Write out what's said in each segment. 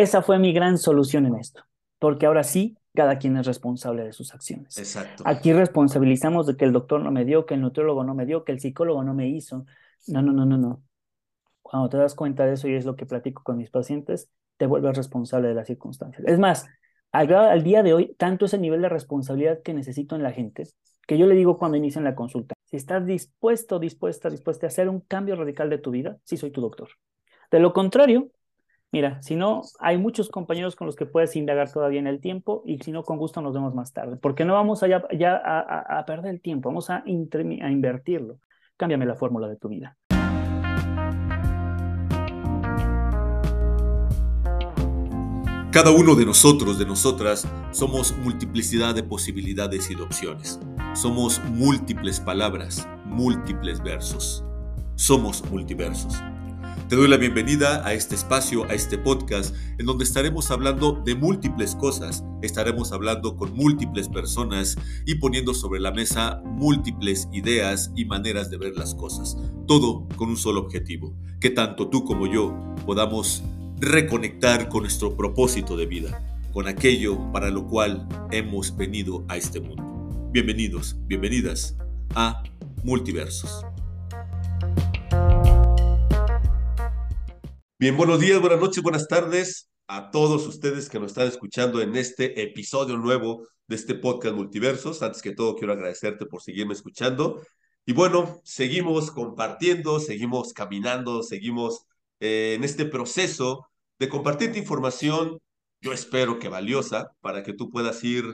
Esa fue mi gran solución en esto, porque ahora sí, cada quien es responsable de sus acciones. Exacto. Aquí responsabilizamos de que el doctor no me dio, que el nutriólogo no me dio, que el psicólogo no me hizo. No, no, no, no, no. Cuando te das cuenta de eso y es lo que platico con mis pacientes, te vuelves responsable de las circunstancias. Es más, al, al día de hoy, tanto es el nivel de responsabilidad que necesito en la gente, que yo le digo cuando inician la consulta, si estás dispuesto, dispuesta, dispuesta a hacer un cambio radical de tu vida, sí soy tu doctor. De lo contrario, mira, si no, hay muchos compañeros con los que puedes indagar todavía en el tiempo y si no, con gusto nos vemos más tarde, porque no vamos allá, a, perder el tiempo, vamos a, a invertirlo. Cámbiame la fórmula de tu vida. Cada uno de nosotros, de nosotras, somos multiplicidad de posibilidades y de opciones. Somos múltiples palabras, múltiples versos. Somos multiversos. Te doy la bienvenida a este espacio, a este podcast, en donde estaremos hablando de múltiples cosas, estaremos hablando con múltiples personas y poniendo sobre la mesa múltiples ideas y maneras de ver las cosas. Todo con un solo objetivo, que tanto tú como yo podamos reconectar con nuestro propósito de vida, con aquello para lo cual hemos venido a este mundo. Bienvenidos, bienvenidas a Multiversos. Bien, buenos días, buenas noches, buenas tardes a todos ustedes que nos están escuchando en este episodio nuevo de este podcast Multiversos. Antes que todo, quiero agradecerte por seguirme escuchando. Y bueno, seguimos compartiendo, seguimos caminando, seguimos eh, en este proceso de compartirte información, yo espero que valiosa, para que tú puedas ir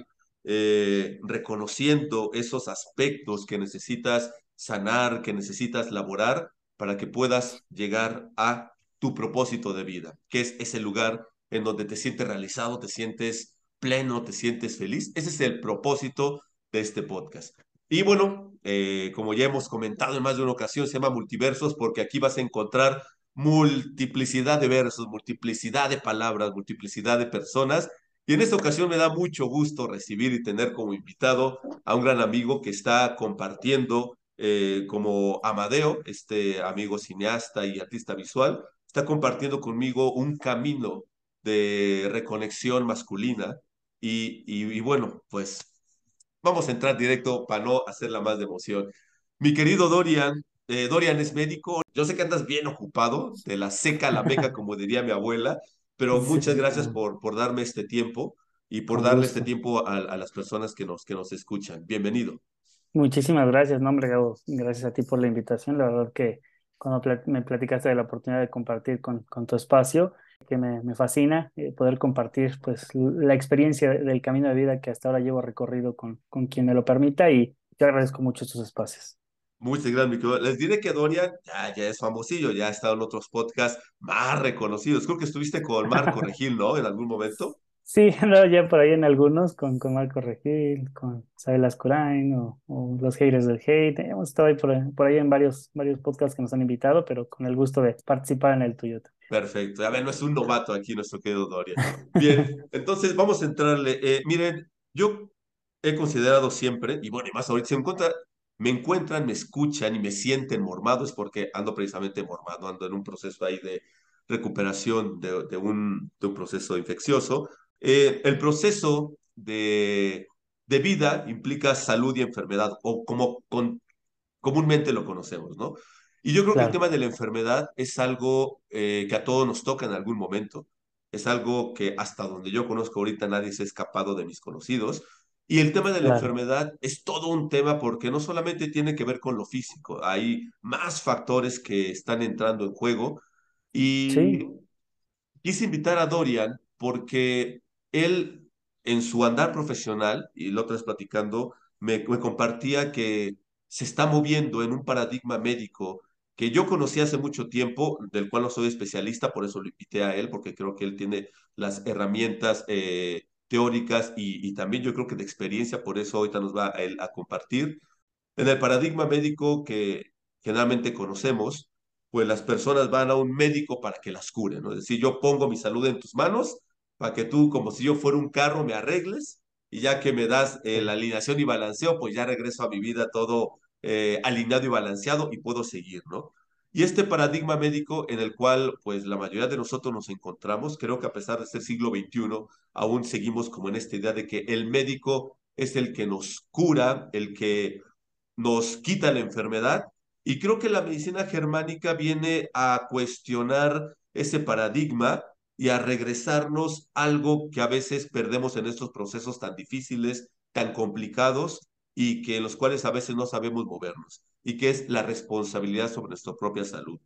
eh, reconociendo esos aspectos que necesitas sanar, que necesitas laborar, para que puedas llegar a tu propósito de vida, que es ese lugar en donde te sientes realizado, te sientes pleno, te sientes feliz. Ese es el propósito de este podcast. Y bueno, eh, como ya hemos comentado en más de una ocasión, se llama Multiversos porque aquí vas a encontrar multiplicidad de versos, multiplicidad de palabras, multiplicidad de personas. Y en esta ocasión me da mucho gusto recibir y tener como invitado a un gran amigo que está compartiendo eh, como Amadeo, este amigo cineasta y artista visual, está compartiendo conmigo un camino de reconexión masculina. Y, y, y bueno, pues vamos a entrar directo para no hacerla más de emoción. Mi querido Dorian, eh, Dorian es médico. Yo sé que andas bien ocupado, de la seca a la meca, como diría mi abuela, pero muchas gracias por, por darme este tiempo y por darle este tiempo a, a, las personas que nos, que nos escuchan. Bienvenido. Muchísimas gracias, no, hombre, Gabo. Gracias a ti por la invitación. La verdad que cuando me platicaste de la oportunidad de compartir con, con tu espacio, que me, me fascina eh, poder compartir pues la experiencia del camino de vida que hasta ahora llevo recorrido con, con quien me lo permita y yo agradezco mucho estos espacios. Muchas gracias, mi Les diré que Dorian ya, ya es famosillo, ya ha estado en otros podcasts más reconocidos. Creo que estuviste con Marco Regil, ¿no? En algún momento. Sí, no, ya por ahí en algunos, con, con Marco Regil, con Isabel Ascurain o, o, los haters del hate. Hemos estado ahí por, por, ahí en varios, varios podcasts que nos han invitado, pero con el gusto de participar en el tuyo. Perfecto. A ver, no es un novato aquí nuestro querido Dorian. Bien, entonces vamos a entrarle. Eh, miren, yo he considerado siempre, y bueno, y más ahorita, se encuentra, me encuentran, me escuchan y me sienten mormado es porque ando precisamente mormado, ando en un proceso ahí de recuperación de, de, un, de un, proceso infeccioso. Eh, el proceso de, de, vida implica salud y enfermedad, o como con, comúnmente lo conocemos, ¿no? Y yo creo claro. que el tema de la enfermedad es algo eh, que a todos nos toca en algún momento. Es algo que hasta donde yo conozco ahorita nadie se ha escapado de mis conocidos. Y el tema de la claro. enfermedad es todo un tema porque no solamente tiene que ver con lo físico, hay más factores que están entrando en juego. Y sí. quise invitar a Dorian porque él, en su andar profesional, y lo otras platicando, me, me compartía que se está moviendo en un paradigma médico que yo conocí hace mucho tiempo, del cual no soy especialista, por eso lo invité a él, porque creo que él tiene las herramientas eh, teóricas y, también yo creo que de experiencia, por eso ahorita nos va a, él a compartir. En el paradigma médico que generalmente conocemos, pues las personas van a un médico para que las cure, ¿no? Es decir, yo pongo mi salud en tus manos para que tú, como si yo fuera un carro, me arregles y ya que me das eh, la alineación y balanceo, pues ya regreso a mi vida todo eh, alineado y balanceado y puedo seguir, ¿no? Y este paradigma médico en el cual pues la mayoría de nosotros nos encontramos, creo que a pesar de ser siglo XXI, aún seguimos como en esta idea de que el médico es el que nos cura, el que nos quita la enfermedad. Y creo que la medicina germánica viene a cuestionar ese paradigma y a regresarnos algo que a veces perdemos en estos procesos tan difíciles, tan complicados y que en los cuales a veces no sabemos movernos y que es la responsabilidad sobre nuestra propia salud.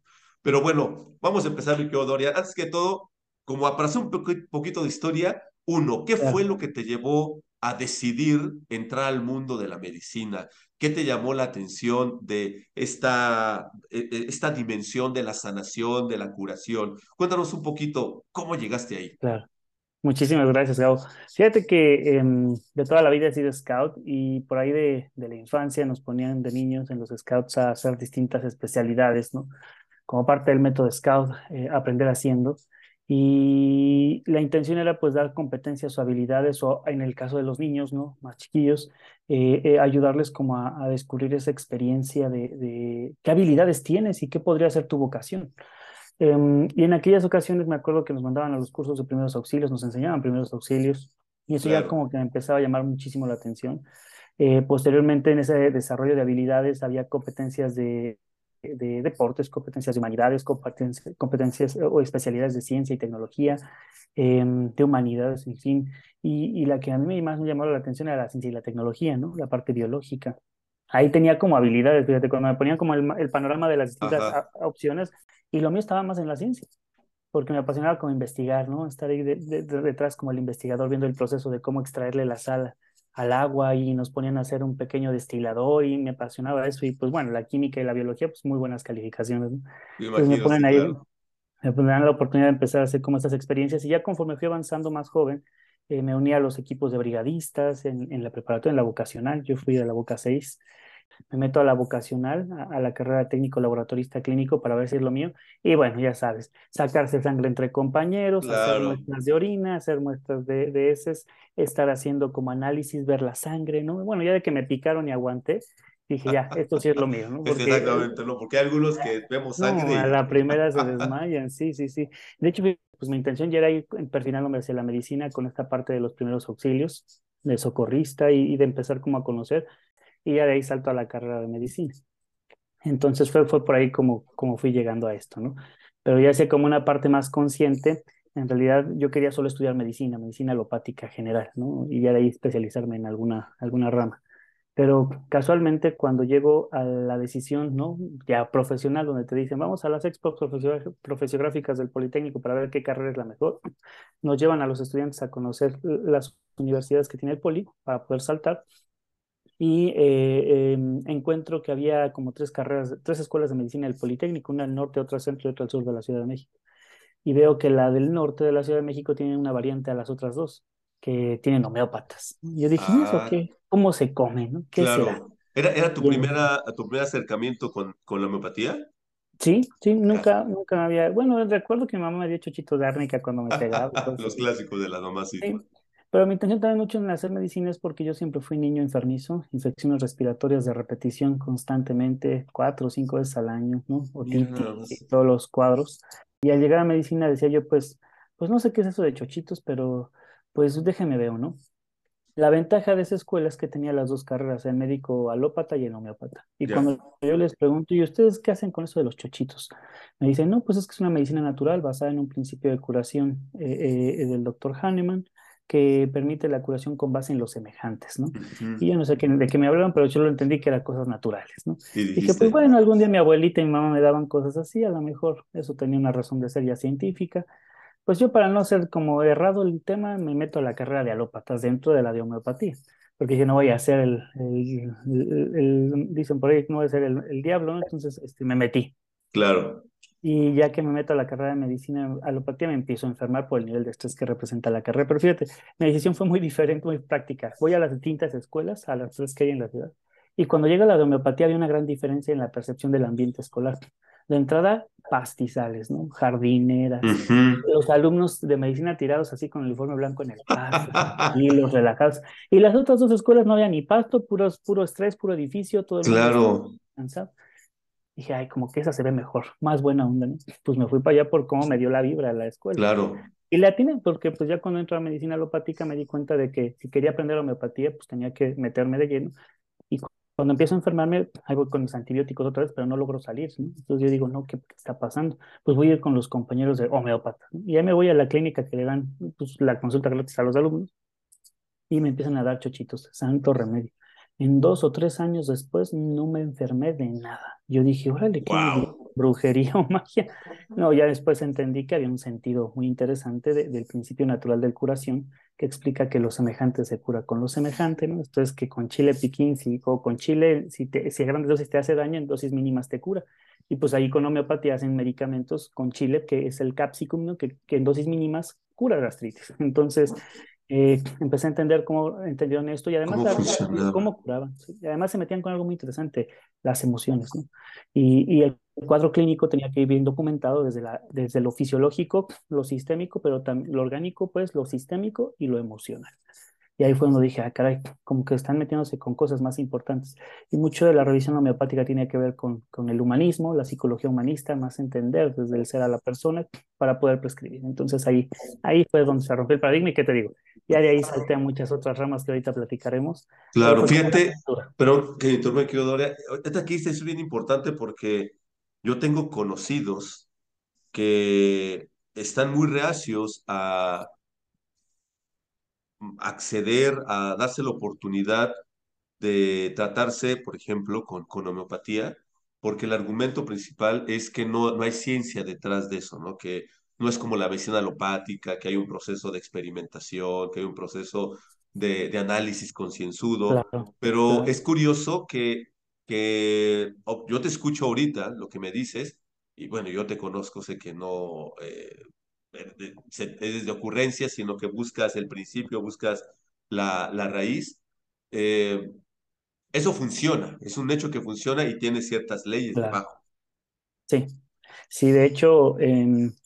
Pero bueno, vamos a empezar, mi querido Doria. Antes que todo, como para hacer un poquito de historia, uno, ¿qué fue lo que te llevó a decidir entrar al mundo de la medicina? ¿Qué te llamó la atención de esta, e, e, esta dimensión de la sanación, de la curación? Cuéntanos un poquito cómo llegaste ahí. Claro. Muchísimas gracias, Gabo. Fíjate que em, de toda la vida he sido scout y por ahí de, de, la infancia nos ponían de niños en los scouts a hacer distintas especialidades, ¿no? Como parte del método scout, eh, aprender haciendo. Y la intención era pues dar competencias o habilidades, o en el caso de los niños, ¿no? Más chiquillos, eh, eh, ayudarles como a, a, descubrir esa experiencia de, de, qué habilidades tienes y qué podría ser tu vocación. Um, y en aquellas ocasiones me acuerdo que nos mandaban a los cursos de primeros auxilios, nos enseñaban primeros auxilios, y eso claro. ya como que me empezaba a llamar muchísimo la atención. Eh, posteriormente en ese desarrollo de habilidades había competencias de de deportes, competencias de humanidades, competencias, competencias o especialidades de ciencia y tecnología, eh, de humanidades, en fin. Y, y, la que a mí más me llamó la atención era la ciencia y la tecnología, ¿no? La parte biológica. Ahí tenía como habilidades, fíjate, cuando me ponían como el, el panorama de las distintas a, opciones, y lo mío estaba más en la ciencia, porque me apasionaba como investigar, ¿no? Estar ahí de, de, de, detrás como el investigador viendo el proceso de cómo extraerle la sal al agua y nos ponían a hacer un pequeño destilador y me apasionaba eso y pues bueno, la química y la biología pues muy buenas calificaciones. ¿no? Entonces me ponen ahí, claro. me ponen la oportunidad de empezar a hacer como estas experiencias y ya conforme fui avanzando más joven, eh, me uní a los equipos de brigadistas en, en la preparatoria, en la vocacional, yo fui de la Boca 6 me meto a la vocacional, a, a, la carrera técnico laboratorista clínico para ver si es lo mío. Y bueno, ya sabes, sacarse sangre entre compañeros, claro. hacer muestras de orina, hacer muestras de, de heces, estar haciendo como análisis, ver la sangre, ¿no? Bueno, ya de que me picaron y aguanté, dije, ya, esto sí es lo mío, ¿no? Porque, Exactamente, ¿no? Porque hay algunos que vemos sangre. No, a la primera se desmayan, sí, sí, sí. De hecho, pues mi intención ya era ir perfilándome hacia la medicina con esta parte de los primeros auxilios, de socorrista y, y de empezar como a conocer y ya de ahí salto a la carrera de medicina. Entonces fue, fue por ahí como, como fui llegando a esto, ¿no? Pero ya sé como una parte más consciente, en realidad yo quería solo estudiar medicina, medicina alopática general, ¿no? Y ya de ahí especializarme en alguna, alguna rama. Pero casualmente cuando llego a la decisión, ¿no? Ya profesional, donde te dicen, vamos a las expos profesiográficas del Politécnico para ver qué carrera es la mejor, nos llevan a los estudiantes a conocer las universidades que tiene el Poli para poder saltar y eh, eh, encuentro que había como tres carreras, tres escuelas de medicina del Politécnico, una al norte, otra al centro y otra al sur de la Ciudad de México. Y veo que la del norte de la Ciudad de México tiene una variante a las otras dos, que tienen homeópatas. Y yo dije, ah, ¿eso qué? ¿Cómo se come? ¿no? ¿Qué claro. será? ¿Era, era tu, primera, tu primer acercamiento con, con la homeopatía? Sí, sí, nunca, nunca había. Bueno, recuerdo que mi mamá me había hecho chito de árnica cuando me pegaba. Entonces, Los clásicos de la mamá, sí. sí. Pero mi intención también mucho en hacer medicina es porque yo siempre fui niño enfermizo, infecciones respiratorias de repetición constantemente, cuatro o cinco veces al año, ¿no? Otitis y todos los cuadros. Y al llegar a medicina decía yo, pues, pues no sé qué es eso de chochitos, pero pues déjeme ver, ¿no? La ventaja de esa escuela es que tenía las dos carreras, el médico alópata y el homeópata. Y yeah. cuando yo les pregunto, ¿y ustedes qué hacen con eso de los chochitos? Me dicen, no, pues es que es una medicina natural basada en un principio de curación eh, eh, del doctor Hahnemann que permite la curación con base en los semejantes, ¿no? Uh -huh. Y yo no sé qué, de qué me hablaron, pero yo lo entendí que eran cosas naturales, ¿no? Y dije, pues bueno, algún día mi abuelita y mi mamá me daban cosas así, a lo mejor eso tenía una razón de ser ya científica. Pues yo para no ser como errado el tema, me meto a la carrera de alópatas dentro de la de homeopatía, porque yo no voy a ser el, el, el, el dicen por ahí, no voy a ser el, diablo, ¿no? Entonces este, me metí. Claro. Y ya que me meto a la carrera de medicina alopatía, me empiezo a enfermar por el nivel de estrés que representa la carrera. Pero fíjate, mi decisión fue muy diferente, muy práctica. Voy a las distintas escuelas, a las tres que hay en la ciudad. Y cuando llega la de homeopatía, había una gran diferencia en la percepción del ambiente escolar. De entrada, pastizales, ¿no? Jardineras. Uh -huh. Los alumnos de medicina tirados así con el uniforme blanco en el pasto, y los relajados. Y las otras dos escuelas no había ni pasto, puro, puro estrés, puro edificio, todo el claro. mundo cansado. Dije, ay, como que esa se ve mejor, más buena onda, ¿no? Pues me fui para allá por cómo me dio la vibra a la escuela. Claro. Y la atiné porque pues ya cuando entré a medicina alopática me di cuenta de que si quería aprender homeopatía, pues tenía que meterme de lleno. Y cuando empiezo a enfermarme, ahí voy con mis antibióticos otra vez, pero no logro salir. ¿no? Entonces yo digo, no, ¿qué, está pasando? Pues voy a ir con los compañeros de homeópatas. Y ahí me voy a la clínica que le dan pues, la consulta gratis a los alumnos y me empiezan a dar chochitos, santo remedio. En dos o tres años después no me enfermé de nada. Yo dije, órale, qué brujería o magia. No, ya después entendí que había un sentido muy interesante del principio natural de curación que explica que lo semejante se cura con lo semejante, ¿no? Esto es que con chile piquín, si, o con chile, si, te, si a grandes dosis te hace daño, en dosis mínimas te cura. Y pues ahí con homeopatía hacen medicamentos con chile, que es el capsicum, ¿no? que, que en dosis mínimas cura gastritis. Entonces, eh, empecé a entender cómo entendieron esto y además ¿Cómo, curaban. Y además se metían con algo muy interesante, las emociones. ¿no? Y, y, el cuadro clínico tenía que ir bien documentado desde, la, desde lo fisiológico, lo sistémico, pero también lo orgánico, pues lo sistémico y lo emocional. Y ahí fue cuando dije, ah, caray, como que están metiéndose con cosas más importantes. Y mucho de la revisión homeopática tiene que ver con, con el humanismo, la psicología humanista, más entender desde el ser a la persona para poder prescribir. Entonces ahí, ahí fue donde se rompió el paradigma y qué te digo, ya de ahí salté a muchas otras ramas que ahorita platicaremos. Claro, fíjate, pero que me quedo Doria, ahorita aquí es bien importante porque yo tengo conocidos que están muy reacios a acceder a darse la oportunidad de tratarse, por ejemplo, con, con homeopatía, porque el argumento principal es que no, no hay ciencia detrás de eso, ¿no? Que no es como la medicina alopática, que hay un proceso de experimentación, que hay un proceso de, de análisis concienzudo, pero es curioso que, que yo te escucho ahorita lo que me dices, y bueno, yo te conozco, sé que no, eh, es de ocurrencia, sino que buscas el principio, buscas la, la raíz. Eh, eso funciona, es un hecho que funciona y tiene ciertas leyes debajo. Sí, sí, de hecho,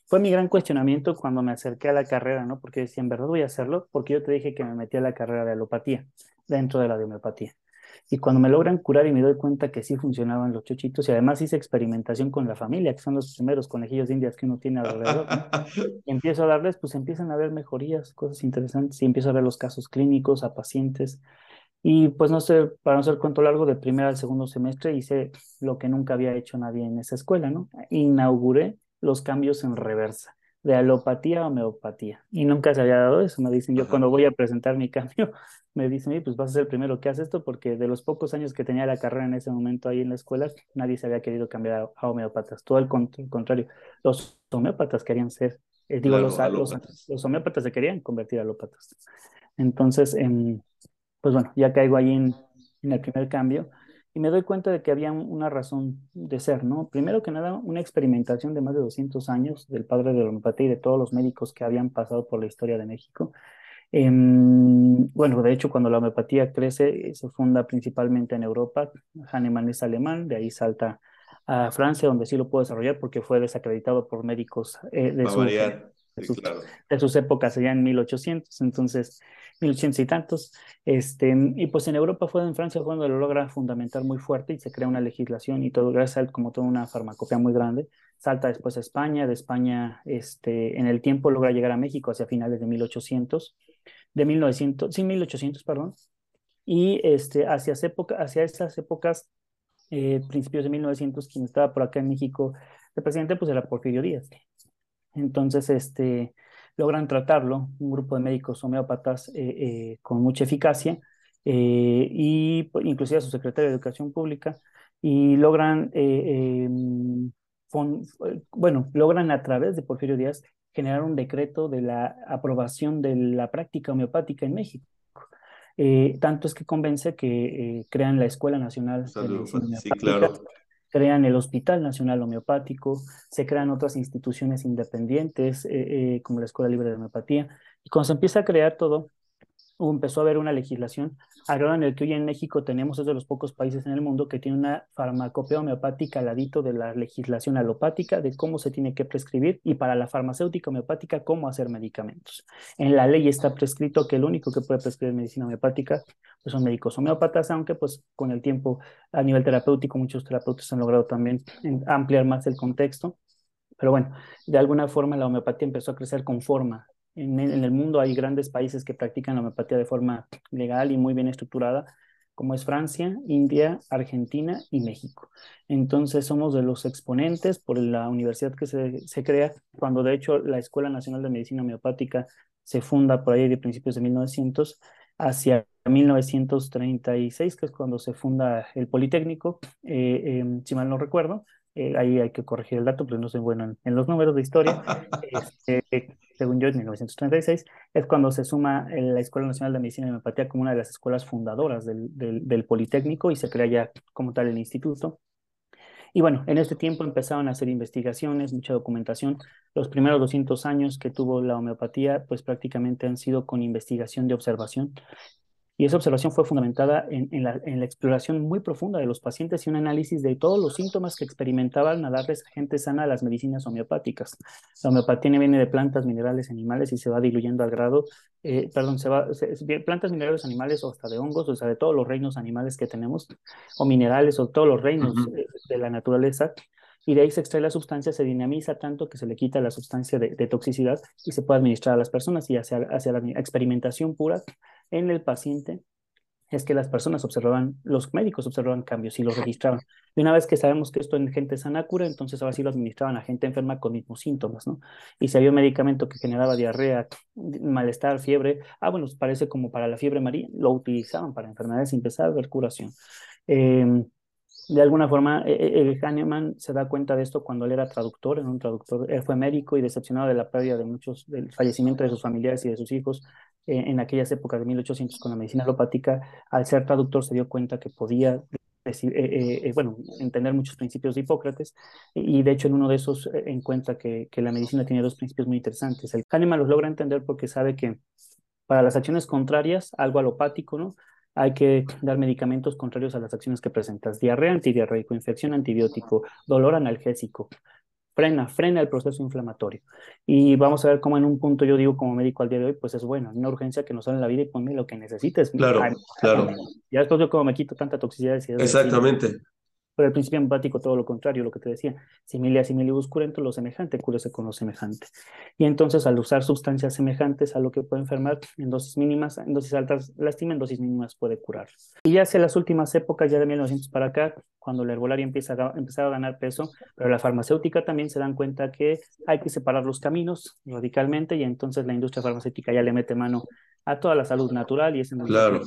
fue mi gran cuestionamiento cuando me acerqué a la carrera, ¿no? Porque decía, en verdad voy a hacerlo, porque yo te dije que me metí a la carrera de alopatía, dentro de la de homeopatía. Y cuando me logran curar y me doy cuenta que sí funcionaban los chochitos, y además hice experimentación con la familia, que son los primeros conejillos de indias que uno tiene alrededor, y empiezo a darles, pues empiezan a ver mejorías, cosas interesantes, y empiezo a ver los casos clínicos a pacientes. Y pues no sé, para no ser cuento largo, de primer al segundo semestre hice lo que nunca había hecho nadie en esa escuela, ¿no? Inauguré los cambios en reversa de alopatía a homeopatía. Y nunca se había dado eso. Me dicen, yo cuando voy a presentar mi cambio, me dicen, pues vas a ser el primero que hace esto, porque de los pocos años que tenía la carrera en ese momento ahí en la escuela, nadie se había querido cambiar a, homeópatas. Todo el, contrario, los homeópatas querían ser, eh, digo, los, los, homeópatas se querían convertir a alópatas. Entonces, em, pues bueno, ya caigo ahí en, en el primer cambio y me doy cuenta de que había una razón de ser, ¿no? Primero que nada, una experimentación de más de 200 años del padre de la homeopatía y de todos los médicos que habían pasado por la historia de México. Em, bueno, de hecho, cuando la homeopatía crece, se funda principalmente en Europa. Hahnemann es alemán, de ahí salta a Francia, donde sí lo puedo desarrollar porque fue desacreditado por médicos eh, de, de, sus, épocas allá en 1800. Entonces, 1800 y tantos. Este, y pues en Europa fue en Francia cuando lo logra fundamentar muy fuerte y se crea una legislación y todo, gracias a como toda una farmacopea muy grande. Salta después a España, de España este, en el tiempo logra llegar a México hacia finales de 1800, de 1900, sí, 1800, perdón. Y este, hacia, época, hacia esas épocas, eh, principios de 1900, quien estaba por acá en México, el presidente pues era Porfirio Díaz. Entonces, este, logran tratarlo, un grupo de médicos homeópatas eh, eh, con mucha eficacia, eh, y pues, inclusive a su secretario de Educación Pública, y logran, em, bueno, logran a través de Porfirio Díaz generar un decreto de la aprobación de la práctica homeopática en México. tanto es que convence que crean la Escuela Nacional de Medicina sí, claro crean el Hospital Nacional Homeopático, se crean otras instituciones independientes, eh, eh, como la Escuela Libre de Homeopatía, y cuando se empieza a crear todo, empezó a haber una legislación grado en el que hoy en México tenemos, es de los pocos países en el mundo que tiene una farmacopea homeopática al ladito de la legislación alopática de cómo se tiene que prescribir y para la farmacéutica homeopática cómo hacer medicamentos. En la ley está prescrito que el único que puede prescribir medicina homeopática pues son médicos homeópatas, aunque pues con el tiempo a nivel terapéutico muchos terapeutas han logrado también ampliar más el contexto. Pero bueno, de alguna forma la homeopatía empezó a crecer con forma en el, mundo hay grandes países que practican la homeopatía de forma legal y muy bien estructurada, como es Francia, India, Argentina y México. Entonces somos de los exponentes por la universidad que se, se crea, cuando de hecho la Escuela Nacional de Medicina Homeopática se funda por ahí de principios de 1900 hacia 1936, que es cuando se funda el Politécnico, eh, em, si mal no recuerdo, eh, ahí hay que corregir el dato, pero no soy bueno en, los números de historia. Este, según yo, en 1936, es cuando se suma la Escuela Nacional de Medicina y Homeopatía como una de las escuelas fundadoras del, del, Politécnico y se crea ya como tal el instituto. Y bueno, en este tiempo empezaron a hacer investigaciones, mucha documentación. Los primeros 200 años que tuvo la homeopatía, pues prácticamente han sido con investigación de observación. Y esa observación fue fundamentada en, en, la, en, la, exploración muy profunda de los pacientes y un análisis de todos los síntomas que experimentaban a darles gente sana a las medicinas homeopáticas. La homeopatía viene de plantas, minerales, animales y se va diluyendo al grado, eh, perdón, se va, se, plantas, minerales, animales o hasta de hongos, o sea, de todos los reinos animales que tenemos, o minerales, o todos los reinos uh -huh. de la naturaleza, y de ahí se extrae la sustancia, se dinamiza tanto que se le quita la sustancia de, de toxicidad y se puede administrar a las personas y hacia, hacia la experimentación pura en el paciente es que las personas observaban, los médicos observaban cambios y los registraban. Y una vez que sabemos que esto en gente sana cura, entonces ahora sí lo administraban a gente enferma con mismos síntomas, ¿no? Y si había un medicamento que generaba diarrea, malestar, fiebre, ah, bueno, parece como para la fiebre amarilla, lo utilizaban para enfermedades sin empezar a ver curación. Eh, de alguna forma, el Hahnemann se da cuenta de esto cuando él era traductor, en un traductor, él fue médico y decepcionado de la pérdida de muchos, del fallecimiento de sus familiares y de sus hijos eh, en aquellas épocas de 1800 con la medicina alopática, al ser traductor se dio cuenta que podía decir, eh, eh, bueno, entender muchos principios de Hipócrates y de hecho en uno de esos encuentra que, que la medicina tiene dos principios muy interesantes. El Hahnemann los logra entender porque sabe que para las acciones contrarias, algo alopático, ¿no? Hay que dar medicamentos contrarios a las acciones que presentas. Diarrea, antidiarreico, infección, antibiótico, dolor analgésico. Frena, frena el proceso inflamatorio. Y vamos a ver cómo en un punto yo digo como médico al día de hoy, pues es bueno, una urgencia que nos sale en la vida y ponme lo que necesites. Claro, Ay, claro. Ya después yo como me quito tanta toxicidad. Exactamente. Pero el principio empático, todo lo contrario, lo que te decía, similia similibus curento, lo semejante, cúrese con lo semejante. Y entonces, al usar sustancias semejantes a lo que puede enfermar en dosis mínimas, en dosis altas lastima, en dosis mínimas puede curar. Y ya hacia las últimas épocas, ya de 1900 para acá, cuando la herbolaria empieza a, empezar a ganar peso, pero la farmacéutica también se dan cuenta que hay que separar los caminos radicalmente y entonces la industria farmacéutica ya le mete mano a toda la salud natural y es en claro.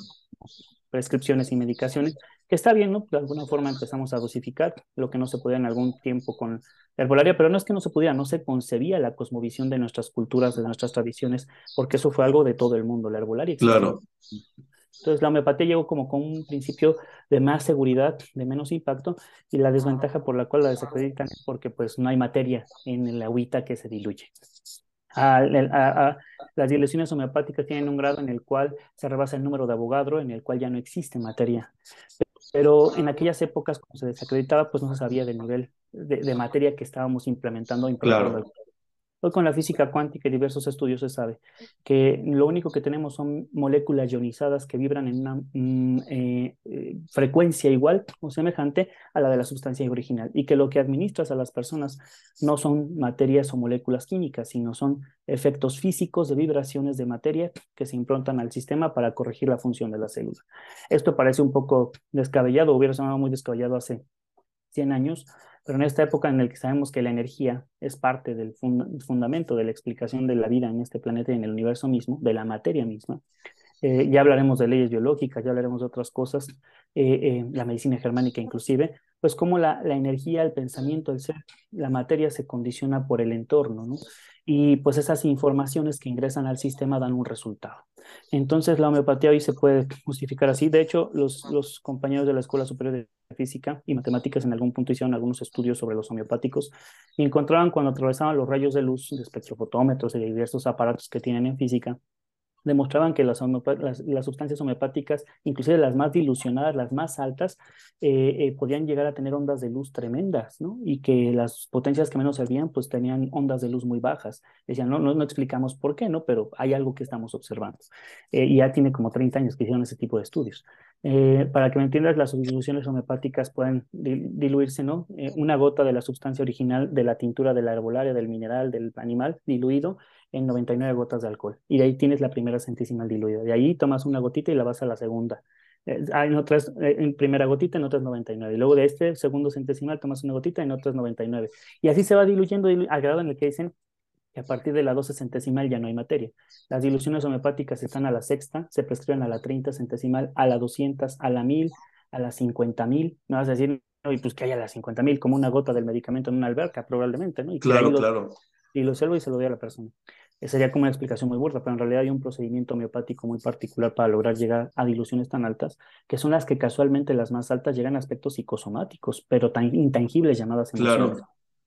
prescripciones y medicaciones que está bien, ¿no? De alguna forma empezamos a dosificar lo que no se podía en algún tiempo con la herbolaria, pero no es que no se pudiera, no se concebía la cosmovisión de nuestras culturas, de nuestras tradiciones, porque eso fue algo de todo el mundo, la herbolaria. Claro. Entonces la homeopatía llegó como con un principio de más seguridad, de menos impacto, y la desventaja por la cual la desacreditan es porque pues no hay materia en el agüita que se diluye. A, a, a, las diluciones homeopáticas tienen un grado en el cual se rebasa el número de Avogadro, en el cual ya no existe materia. Pero en aquellas épocas, cuando se desacreditaba, pues no se sabía del nivel de, de materia que estábamos implementando. implementando claro. Hoy con la física cuántica y diversos estudios se sabe que lo único que tenemos son moléculas ionizadas que vibran en una mm, eh, eh, frecuencia igual o semejante a la de la sustancia original y que lo que administras a las personas no son materias o moléculas químicas, sino son efectos físicos de vibraciones de materia que se improntan al sistema para corregir la función de la célula. Esto parece un poco descabellado, hubiera sonado muy descabellado hace 100 años, pero en esta época en la que sabemos que la energía es parte del fund fundamento de la explicación de la vida en este planeta y en el universo mismo, de la materia misma, eh, ya hablaremos de leyes biológicas, ya hablaremos de otras cosas, eh, eh, la medicina germánica inclusive, pues cómo la, la, energía, el pensamiento, el ser, la materia se condiciona por el entorno, ¿no? Y pues esas informaciones que ingresan al sistema dan un resultado. Entonces la homeopatía hoy se puede justificar así. De hecho, los, los compañeros de la Escuela Superior de Física y Matemáticas en algún punto hicieron algunos estudios sobre los homeopáticos y encontraban cuando atravesaban los rayos de luz de espectrofotómetros y de diversos aparatos que tienen en física, demostraban que las, las, sustancias homeopáticas, inclusive las más dilucionadas, las más altas, eh, eh, podían llegar a tener ondas de luz tremendas, ¿no? Y que las potencias que menos servían, pues tenían ondas de luz muy bajas. Decían, no, no, no explicamos por qué, ¿no? Pero hay algo que estamos observando. Eh, y ya tiene como 30 años que hicieron ese tipo de estudios. para que me entiendas, las diluciones homeopáticas pueden diluirse, ¿no? una gota de la sustancia original de la tintura de la herbolaria, del mineral, del animal diluido, en 99 gotas de alcohol. Y de ahí tienes la primera centésima diluida. De ahí tomas una gotita y la vas a la segunda. Eh, en otras, eh, en primera gotita, en otras 99. Y luego de este segundo centesimal tomas una gotita, en otras 99. Y así se va diluyendo al grado en el que dicen que a partir de la 12 centesimal ya no hay materia. Las diluciones homeopáticas están a la sexta, se prescriben a la 30 centesimal, a la 200, a la 1000, a la 50.000. No vas a decir, y pues que haya las 50.000 como una gota del medicamento en una alberca, probablemente, ¿no? Y claro, claro y lo observo y se lo doy a la persona. sería como una explicación muy burda, pero en realidad hay un procedimiento homeopático muy particular para lograr llegar a diluciones tan altas, que son las que casualmente las más altas llegan a aspectos psicosomáticos, pero tan intangibles llamadas emociones.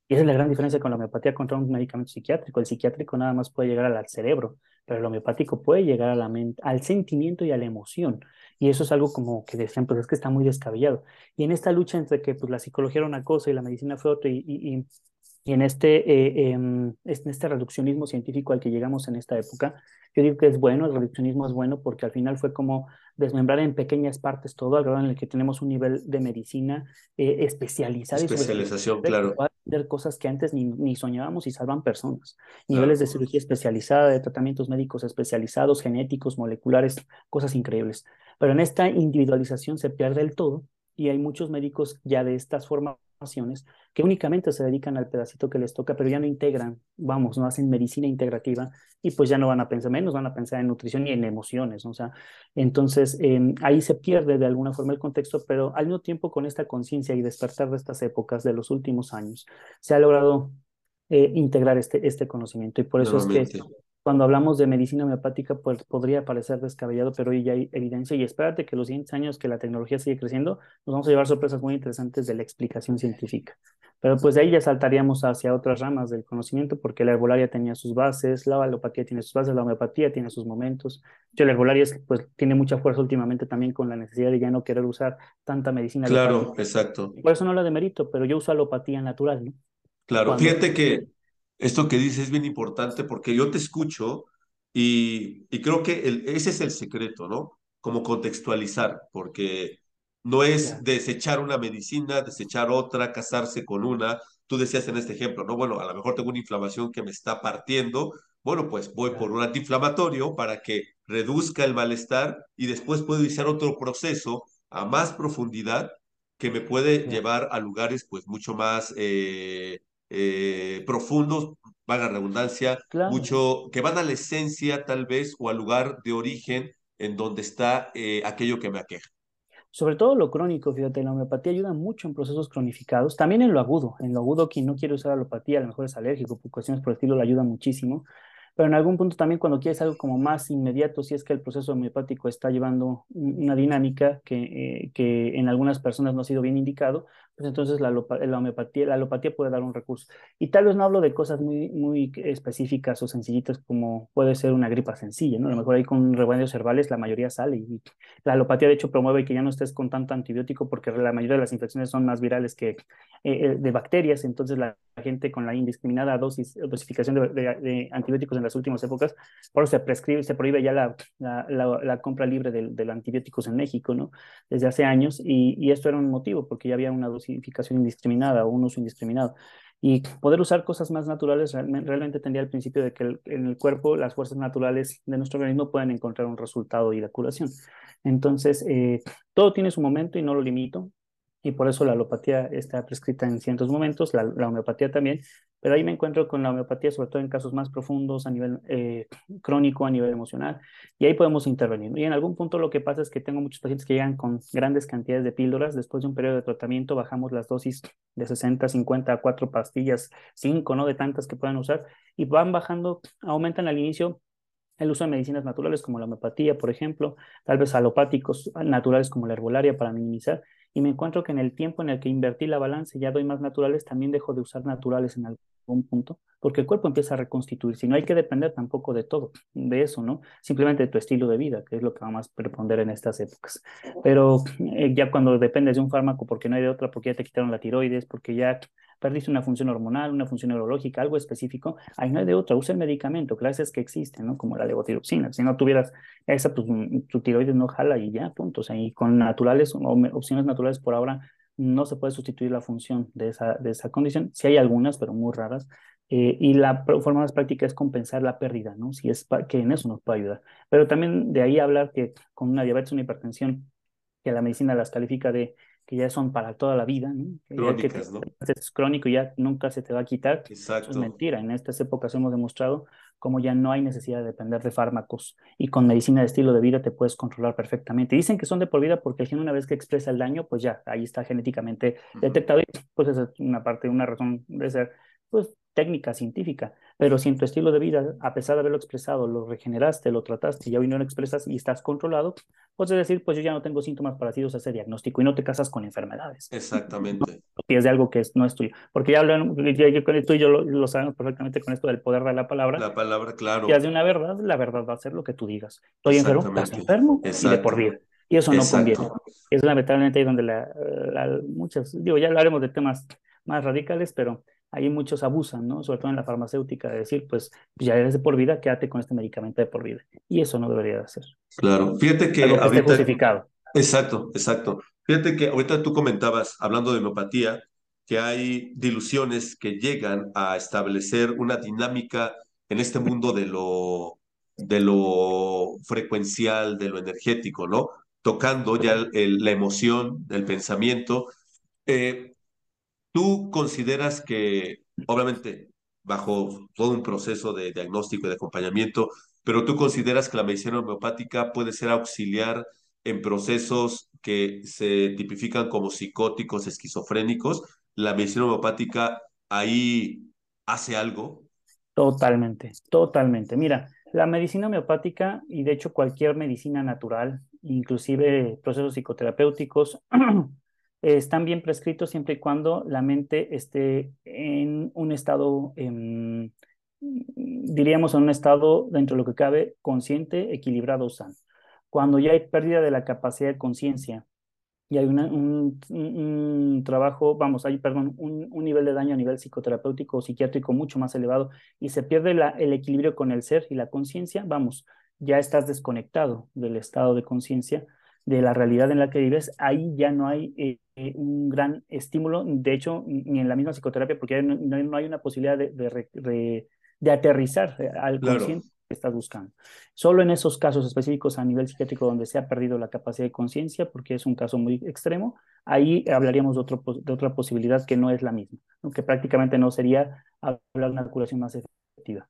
Y esa es la gran diferencia con la homeopatía contra un medicamento psiquiátrico. El psiquiátrico nada más puede llegar al cerebro, pero el homeopático puede llegar a la mente, al sentimiento y a la emoción. Y eso es algo como que decían, pues es que está muy descabellado. Y en esta lucha entre que pues, la psicología era una cosa y la medicina fue otra, y, y y en este, eh, em, en este reduccionismo científico al que llegamos en esta época, yo digo que es bueno, el reduccionismo es bueno porque al final fue como desmembrar en pequeñas partes todo, al grado en el que tenemos un nivel de medicina eh, especializada. Especialización, claro. Hacer cosas que antes ni, ni, soñábamos y salvan personas. Niveles de cirugía especializada, de tratamientos médicos especializados, genéticos, moleculares, cosas increíbles. Pero en esta individualización se pierde el todo y hay muchos médicos ya de estas formas que únicamente se dedican al pedacito que les toca, pero ya no integran, vamos, no hacen medicina integrativa y pues ya no van a pensar menos, van a pensar en nutrición y en emociones, o sea, entonces em, ahí se pierde de alguna forma el contexto, pero al mismo tiempo con esta conciencia y despertar de estas épocas de los últimos años, se ha logrado eh, integrar este, este conocimiento y por eso es que cuando hablamos de medicina homeopática, pues podría parecer descabellado, pero hoy ya hay evidencia y espérate que los siguientes años que la tecnología sigue creciendo, nos vamos a llevar sorpresas muy interesantes de la explicación científica. Pero pues de ahí ya saltaríamos hacia otras ramas del conocimiento, porque la herbolaria tenía sus bases, la alopatía tiene sus bases, la homeopatía tiene sus momentos. Yo la herbolaria es, pues tiene mucha fuerza últimamente también con la necesidad de ya no querer usar tanta medicina. Claro, exacto. Por eso no la demerito, pero yo uso alopatía natural, ¿no? Claro, fíjate que esto que dices es bien importante porque yo te escucho y, y creo que el, ese es el secreto, ¿no? Como contextualizar, porque no es desechar una medicina, desechar otra, casarse con una. Tú decías en este ejemplo, ¿no? Bueno, a lo mejor tengo una inflamación que me está partiendo. Bueno, pues voy por un antiinflamatorio para que reduzca el malestar y después puedo iniciar otro proceso a más profundidad que me puede llevar a lugares pues mucho más eh, eh, profundos, vaga redundancia, mucho, que van a la esencia tal vez o al lugar de origen en donde está eh, aquello que me aqueja. Sobre todo lo crónico, fíjate, la homeopatía ayuda mucho en procesos cronificados, también en lo agudo. En lo agudo, quien no quiere usar alopatía, a lo mejor es alérgico, por cuestiones por el estilo, le ayuda muchísimo pero en algún punto también cuando quieres algo como más inmediato, si es que el proceso homeopático está llevando una dinámica que, eh, que en algunas personas no ha sido bien indicado, pues entonces la, la, homeopatía, la alopatía puede dar un recurso. Y tal vez no hablo de cosas muy, muy específicas o sencillitas como puede ser una gripa sencilla, ¿no? A lo mejor ahí con remedios herbales la mayoría sale y la alopatía de hecho promueve que ya no estés con tanto antibiótico porque la mayoría de las infecciones son más virales que eh, eh, de bacterias, entonces la gente con la indiscriminada dosis, dosificación de, antibióticos en las últimas épocas, por eso se prescribe, se prohíbe ya la, compra libre de, de, antibióticos en México, ¿no? Desde hace años, y, y, esto era un motivo, porque ya había una indiscriminada o un uso indiscriminado. Y poder usar cosas más naturales realmente, tendría el principio de que en el cuerpo las fuerzas naturales de nuestro organismo pueden encontrar un resultado y la curación. Entonces, eh, todo tiene su momento y no lo limito y por eso la alopatía está prescrita en ciertos momentos, la, homeopatía también, pero ahí me encuentro con la homeopatía, sobre todo en casos más profundos, a nivel eh, crónico, a nivel emocional, y ahí podemos intervenir. Y en algún punto lo que pasa es que tengo muchos pacientes que llegan con grandes cantidades de píldoras, después de un periodo de tratamiento bajamos las dosis de 60, 50 a 4 pastillas, 5, ¿no? De tantas que puedan usar, y van bajando, aumentan al inicio el uso de medicinas naturales como la homeopatía, por ejemplo, tal vez alopáticos naturales como la herbolaria para minimizar, y me encuentro que en el tiempo en el que invertí la balanza ya doy más naturales, también dejo de usar naturales en algún punto, porque el cuerpo empieza a reconstituirse y no hay que depender tampoco de todo, de eso, ¿no? Simplemente de tu estilo de vida, que es lo que va más a preponder en estas épocas. Pero eh, ya cuando dependes de un fármaco porque no hay de otra, porque ya te quitaron la tiroides, porque ya perdiste una función hormonal, una función neurológica, algo específico, ahí no hay de otra, usa el medicamento, gracias que existen, ¿no? Como la levotiroxina. Si no tuvieras esa, pues mm, tu tiroides no jala y ya, punto. O sea, y con naturales opciones naturales por ahora no se puede sustituir la función de esa, de esa condición. Sí hay algunas, pero muy raras. Eh, y la forma más práctica es compensar la pérdida, ¿no? Si es que en eso nos puede ayudar. Pero también de ahí hablar que con una diabetes, una hipertensión, que la medicina las califica de que ya son para toda la vida, ¿no? Crónicas, ¿no? Es crónico y ya nunca se te va a quitar. Exacto. Eso es mentira. En estas épocas hemos demostrado cómo ya no hay necesidad de depender de fármacos y con medicina de estilo de vida te puedes controlar perfectamente. Dicen que son de por vida porque el gen una vez que expresa el daño, pues ya, ahí está genéticamente detectado y pues esa es una parte, una razón de ser, pues técnica científica, pero si en tu estilo de vida, a pesar de haberlo expresado, lo regeneraste, lo trataste y hoy no lo expresas y estás controlado, puedes decir, pues yo ya no tengo síntomas parecidos a ese diagnóstico y no te casas con enfermedades. Exactamente. Y es de algo que no es tuyo. Porque ya hablan, ya, yo, tú y yo lo, lo, sabemos perfectamente con esto del poder de la palabra. La palabra, claro. Si de una verdad, la verdad va a ser lo que tú digas. Estoy enfermo, estás enfermo Exacto. y de por vida. Y eso no Exacto. conviene. Es lamentablemente ahí donde la, la, muchas, digo, ya hablaremos de temas más radicales, pero ahí muchos abusan, ¿no? Sobre todo en la farmacéutica, de decir, pues ya eres de por vida, quédate con este medicamento de por vida. Y eso no debería de ser. Claro, fíjate que, Algo que ahorita... esté justificado. Exacto, exacto. Fíjate que ahorita tú comentabas, hablando de homeopatía, que hay diluciones que llegan a establecer una dinámica en este mundo de lo, de lo frecuencial, de lo energético, ¿no? Tocando ya el, el, la emoción, el pensamiento. Eh, ¿Tú consideras que, obviamente, bajo todo un proceso de diagnóstico y de acompañamiento, pero tú consideras que la medicina homeopática puede ser auxiliar en procesos que se tipifican como psicóticos, esquizofrénicos? ¿La medicina homeopática ahí hace algo? Totalmente, totalmente. Mira, la medicina homeopática y de hecho cualquier medicina natural, inclusive procesos psicoterapéuticos, están bien prescritos siempre y cuando la mente esté en un estado, eh, diríamos, en un estado dentro de lo que cabe, consciente, equilibrado, sano. Cuando ya hay pérdida de la capacidad de conciencia y hay un, trabajo, vamos, hay, perdón, un, un, nivel de daño a nivel psicoterapéutico o psiquiátrico mucho más elevado y se pierde el equilibrio con el ser y la conciencia, vamos, ya estás desconectado del estado de conciencia, de la realidad en la que vives, ahí ya no hay eh, un gran estímulo, de hecho, ni en la misma psicoterapia, porque no, no hay una posibilidad de, de, de, aterrizar al Claro. consciente que estás buscando. Solo en esos casos específicos a nivel psiquiátrico donde se ha perdido la capacidad de conciencia, porque es un caso muy extremo, ahí hablaríamos de, otro, de otra posibilidad que no es la misma, ¿no? que prácticamente no sería hablar de una curación más efectiva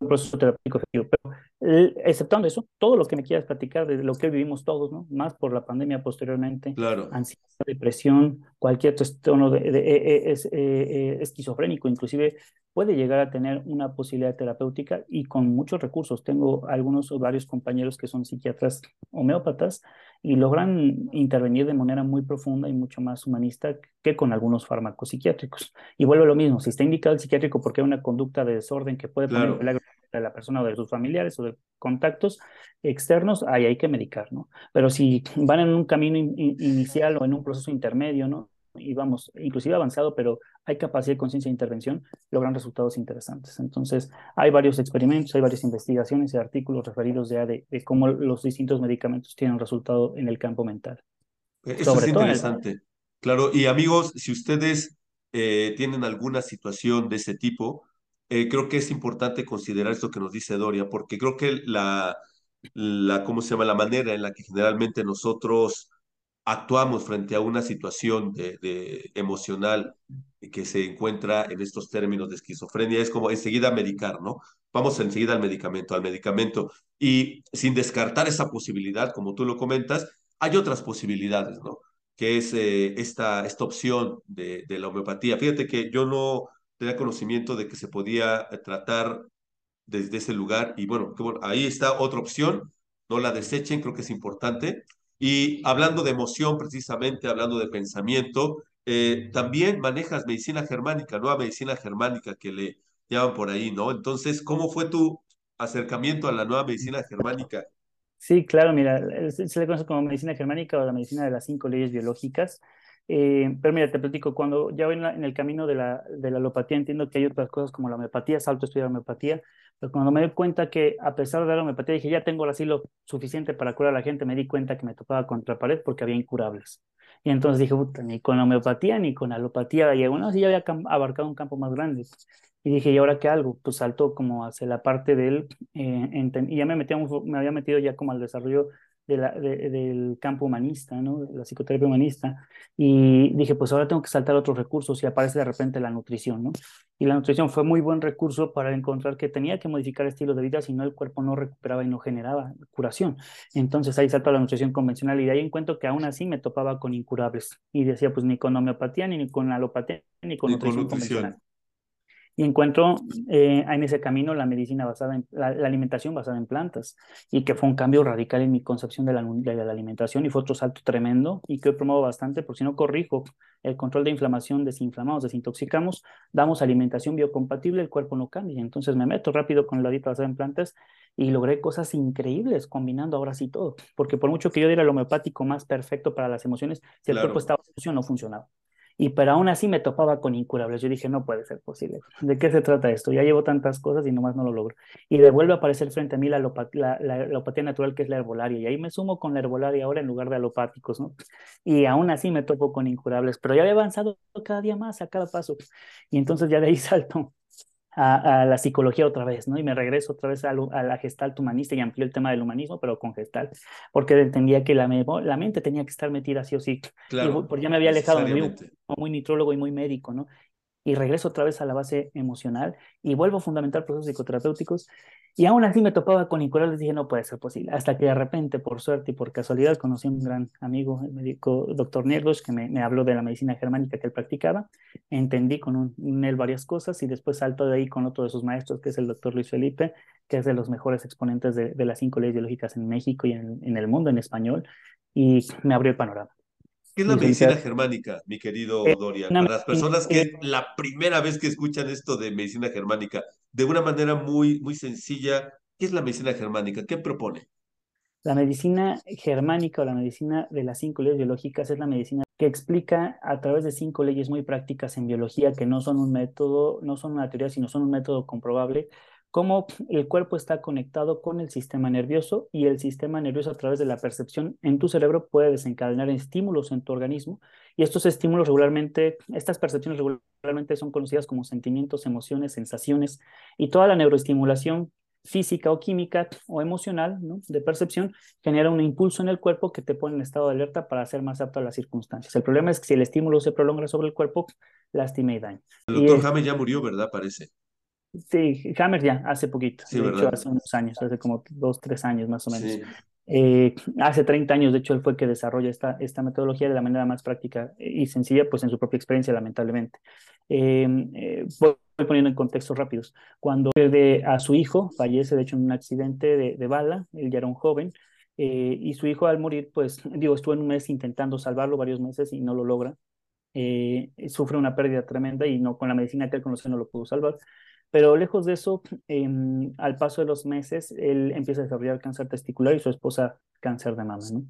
un proceso terapéutico efectivo. Pero eh, exceptando eso, todo lo que me quieras platicar de lo que vivimos todos, ¿no? Más por la pandemia posteriormente, Claro. ansiedad, depresión, cualquier trastorno de, de, de, es, eh, esquizofrénico, inclusive puede llegar a tener una posibilidad terapéutica y con muchos recursos. Tengo algunos o varios compañeros que son psiquiatras homeópatas y logran intervenir de manera muy profunda y mucho más humanista que con algunos fármacos psiquiátricos. Y vuelvo a lo mismo, si está indicado el psiquiátrico porque hay una conducta de desorden que puede poner Claro. en peligro de la persona o de sus familiares o de contactos externos, ahí hay que medicar, ¿no? Pero si van en un camino in, in, inicial o en un proceso intermedio, ¿no? Y vamos, inclusive avanzado, pero hay capacidad de conciencia de intervención, logran resultados interesantes. Entonces, hay varios experimentos, hay varias investigaciones y artículos referidos ya de, de cómo los distintos medicamentos tienen resultado en el campo mental. Eso Sobre es interesante. El... Claro, y amigos, si ustedes eh, tienen alguna situación de ese tipo, eh, creo que es importante considerar esto que nos dice Doria, porque creo que la, la, ¿cómo se llama? La manera en la que generalmente nosotros actuamos frente a una situación de, de emocional que se encuentra en estos términos de esquizofrenia es como enseguida medicar, ¿no? Vamos enseguida al medicamento, al medicamento. Y sin descartar esa posibilidad, como tú lo comentas, hay otras posibilidades, ¿no? Que es eh, esta, esta opción de, de la homeopatía. Fíjate que yo no tenía conocimiento de que se podía tratar desde ese lugar y bueno, bueno, ahí está otra opción, no la desechen, creo que es importante. Y hablando de emoción, precisamente, hablando de pensamiento, eh, también manejas medicina germánica, nueva medicina germánica que le llaman por ahí, ¿no? Entonces, ¿cómo fue tu acercamiento a la nueva medicina germánica? Sí, claro, mira, se le conoce como medicina germánica o la medicina de las cinco leyes biológicas. Eh, pero mira, te platico, cuando ya en, en, el camino de la, de la alopatía, entiendo que hay otras cosas como la homeopatía, salto a estudiar homeopatía, pero cuando me di cuenta que a pesar de la homeopatía, dije, ya tengo el asilo suficiente para curar a la gente, me di cuenta que me topaba contra pared porque había incurables. Y entonces dije, ni con la homeopatía ni con la alopatía, y bueno, sí ya había abarcado un campo más grande. Y dije, ¿y ahora qué hago? Pues salto como hacia la parte del, eh, y ya me, metí me había metido ya como al desarrollo de la, del campo humanista, ¿no? La psicoterapia humanista. Y dije, pues ahora tengo que saltar otros recursos y aparece de repente la nutrición, ¿no? Y la nutrición fue muy buen recurso para encontrar que tenía que modificar estilo de vida, si no el cuerpo no recuperaba y no generaba curación. Entonces ahí salto a la nutrición convencional y de ahí encuentro que aún así me topaba con incurables. Y decía, pues ni con homeopatía, ni con alopatía, ni con, nutrición, con nutrición convencional y encuentro eh, en ese camino la medicina basada en la, alimentación basada en plantas y que fue un cambio radical en mi concepción de la, de la, alimentación y fue otro salto tremendo y que hoy promuevo bastante por si no corrijo el control de inflamación, desinflamamos, desintoxicamos, damos alimentación biocompatible, el cuerpo no cambia. Entonces me meto rápido con la dieta basada en plantas y logré cosas increíbles combinando ahora sí todo, porque por mucho que yo diera el homeopático más perfecto para las emociones, si el cuerpo estaba función, no funcionaba. Y pero aún así me topaba con incurables. Yo dije, no puede ser posible. ¿De qué se trata esto? Ya llevo tantas cosas y nomás no lo logro. Y de vuelve a aparecer frente a mí la, la, alopatía natural, que es la herbolaria. Y ahí me sumo con la herbolaria ahora en lugar de alopáticos, ¿no? Y aún así me topo con incurables. Pero ya he avanzado cada día más, a cada paso. Y entonces ya de ahí salto a, la psicología otra vez, ¿no? Y me regreso otra vez a, la gestalt humanista y amplío el tema del humanismo, pero con gestalt, porque entendía que la, la mente tenía que estar metida así o sí. Claro, porque ya me había alejado, muy, muy nitrólogo y muy médico, ¿no? Y regreso otra vez a la base emocional y vuelvo a fundamentar procesos psicoterapéuticos y aún así me topaba con incurables y dije, no puede ser posible. Hasta que de repente, por suerte y por casualidad, conocí a un gran amigo, el médico doctor Nerdos, que me, habló de la medicina germánica que él practicaba. Entendí con él varias cosas y después salto de ahí con otro de sus maestros, que es el doctor Luis Felipe, que es de los mejores exponentes de, de las cinco leyes biológicas en México y en, en, el mundo, en español, y me abrió el panorama. ¿Qué es la medicina germánica, mi querido eh, Dorian? Para las personas que la primera vez que escuchan esto de medicina germánica, de una manera muy, muy sencilla, ¿qué es la medicina germánica? ¿Qué propone? La medicina germánica o la medicina de las cinco leyes biológicas es la medicina que explica a través de cinco leyes muy prácticas en biología que no son un método, no son una teoría, sino son un método comprobable cómo el cuerpo está conectado con el sistema nervioso y el sistema nervioso a través de la percepción en tu cerebro puede desencadenar estímulos en tu organismo y estos estímulos regularmente, estas percepciones regularmente son conocidas como sentimientos, emociones, sensaciones y toda la neuroestimulación física o química o emocional ¿no? de percepción genera un impulso en el cuerpo que te pone en estado de alerta para ser más apto a las circunstancias. El problema es que si el estímulo se prolonga sobre el cuerpo, lastima y daña. El doctor James ya murió, ¿verdad? Parece. Sí, Hammer ya, hace poquito, de hecho hace unos años, hace como dos, tres años más o menos. Eh, hace 30 años, de hecho, él fue el que desarrolla esta, esta metodología de la manera más práctica y sencilla, pues en su propia experiencia, lamentablemente. Eh, eh, voy poniendo en contextos rápidos. Cuando pierde a su hijo, fallece de hecho en un accidente de, de bala, él ya era un joven, y su hijo al morir, pues digo, estuvo en un mes intentando salvarlo, varios meses, y no lo logra. sufre una pérdida tremenda y no con la medicina que él conoció no lo pudo salvar. Pero lejos de eso, em, al paso de los meses, él empieza a desarrollar cáncer testicular y su esposa cáncer de mama, ¿no?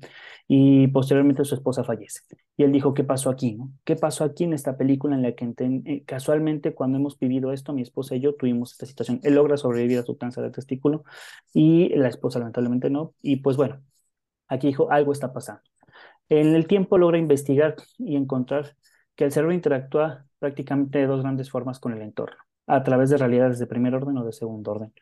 Y posteriormente su esposa fallece. Y él dijo, ¿qué pasó aquí? No? ¿Qué pasó aquí en esta película en la que eh, casualmente cuando hemos vivido esto, mi esposa y yo tuvimos esta situación? Él logra sobrevivir a su cáncer de testículo y la esposa lamentablemente no. Y pues bueno, aquí dijo, algo está pasando. En el tiempo logra investigar y encontrar que el cerebro interactúa prácticamente de dos grandes formas con el entorno a través de realidades de primer orden o de segundo orden.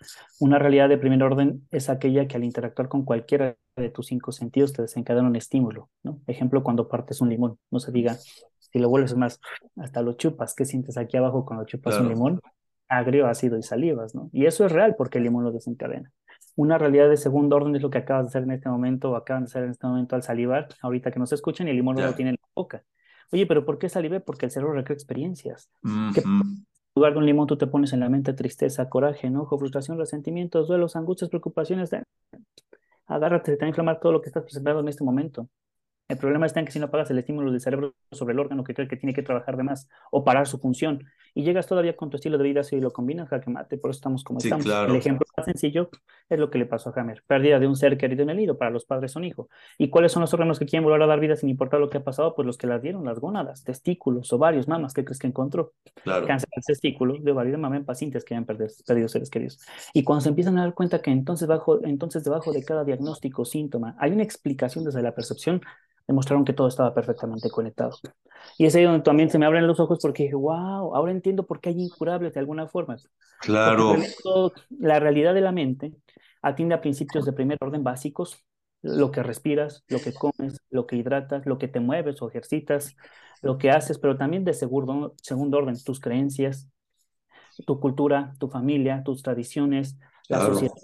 Una realidad de primer orden es aquella que al interactuar con cualquiera de tus cinco sentidos te desencadena un estímulo, ¿no? Ejemplo, cuando partes un limón, no se diga, si lo vuelves más, hasta lo chupas, ¿qué sientes aquí abajo cuando chupas un limón? Agrio, ácido y salivas, ¿no? Y eso es real porque el limón lo desencadena. Una realidad de segundo orden es lo que acabas de hacer en este momento o acaban de hacer en este momento al salivar, ahorita que nos escuchen y el limón no lo tiene en la boca. Oye, pero ¿por qué salivé? Porque el cerebro recrea experiencias lugar de un limón tú te pones en la mente tristeza, coraje, enojo, frustración, resentimientos, duelos, angustias, preocupaciones. agárrate, se te va a inflamar todo lo que estás presentando en este momento. El problema está en que si no pagas el estímulo del cerebro sobre el órgano que cree que tiene que trabajar de más o parar su función y llegas todavía con tu estilo de vida si lo combinas, jaque mate, por eso estamos como Sí, estamos. claro. El ejemplo más sencillo es lo que le pasó a Hammer, pérdida de un ser querido en el nido, para los padres son hijo. ¿Y cuáles son los órganos que quieren volver a dar vida sin importar lo que ha pasado? Pues los que las dieron, las gónadas, testículos, ovarios, mamas, ¿qué crees que encontró? Claro. Cáncer de testículo, de ovario, de mama en pacientes que hayan perdido, perdido seres queridos. Y cuando se empiezan a dar cuenta que entonces, bajo, entonces debajo de cada diagnóstico, síntoma, hay una explicación desde la percepción, demostraron que todo estaba perfectamente conectado. Y es ahí donde también se me abren los ojos porque dije, wow, ahora entiendo por qué hay incurables de alguna forma. Claro. todo- la realidad de la mente atiende a principios de primer orden básicos, lo que respiras, lo que comes, lo que hidratas, lo que te mueves o ejercitas, lo que haces, pero también de segundo, segundo orden, tus creencias, tu cultura, tu familia, tus tradiciones, la Claro. sociedad,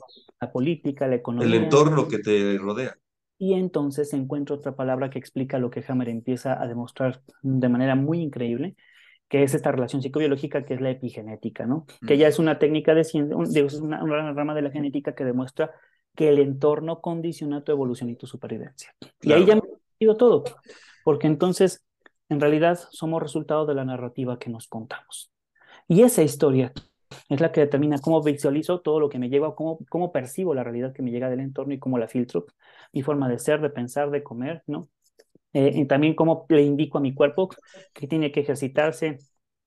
la política, la El economía. entorno que te rodea. Y entonces se encuentra otra palabra que explica lo que Hammer empieza a demostrar de manera muy increíble, que es esta relación psicobiológica que es la epigenética, ¿no? Que ya es una técnica de ciencia, un- digo, es una, una rama de la genética que demuestra que el entorno condiciona tu evolución y tu supervivencia. Y ahí ya me ha sentido todo, porque entonces, en realidad, somos resultado de la narrativa que nos contamos. Y esa historia es la que determina cómo visualizo todo lo que me cómo, cómo percibo la realidad que me llega del entorno y cómo la filtro, mi forma de ser, de pensar, de comer, ¿no? Eh, y también cómo le indico a mi cuerpo que tiene que ejercitarse,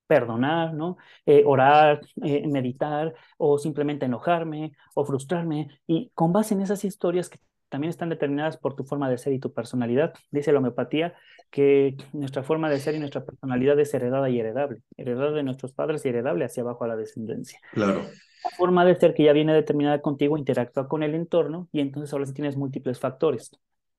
perdonar, ¿no? Eh, orar, eh, meditar o simplemente enojarme o frustrarme. Y con base en esas historias que también están determinadas por tu forma de ser y tu personalidad, dice la homeopatía que nuestra forma de ser y nuestra personalidad es heredada y heredable, heredada de nuestros padres y heredable hacia abajo a la descendencia. Claro. La forma de ser que ya viene determinada contigo interactúa con el entorno y entonces ahora sí tienes múltiples factores.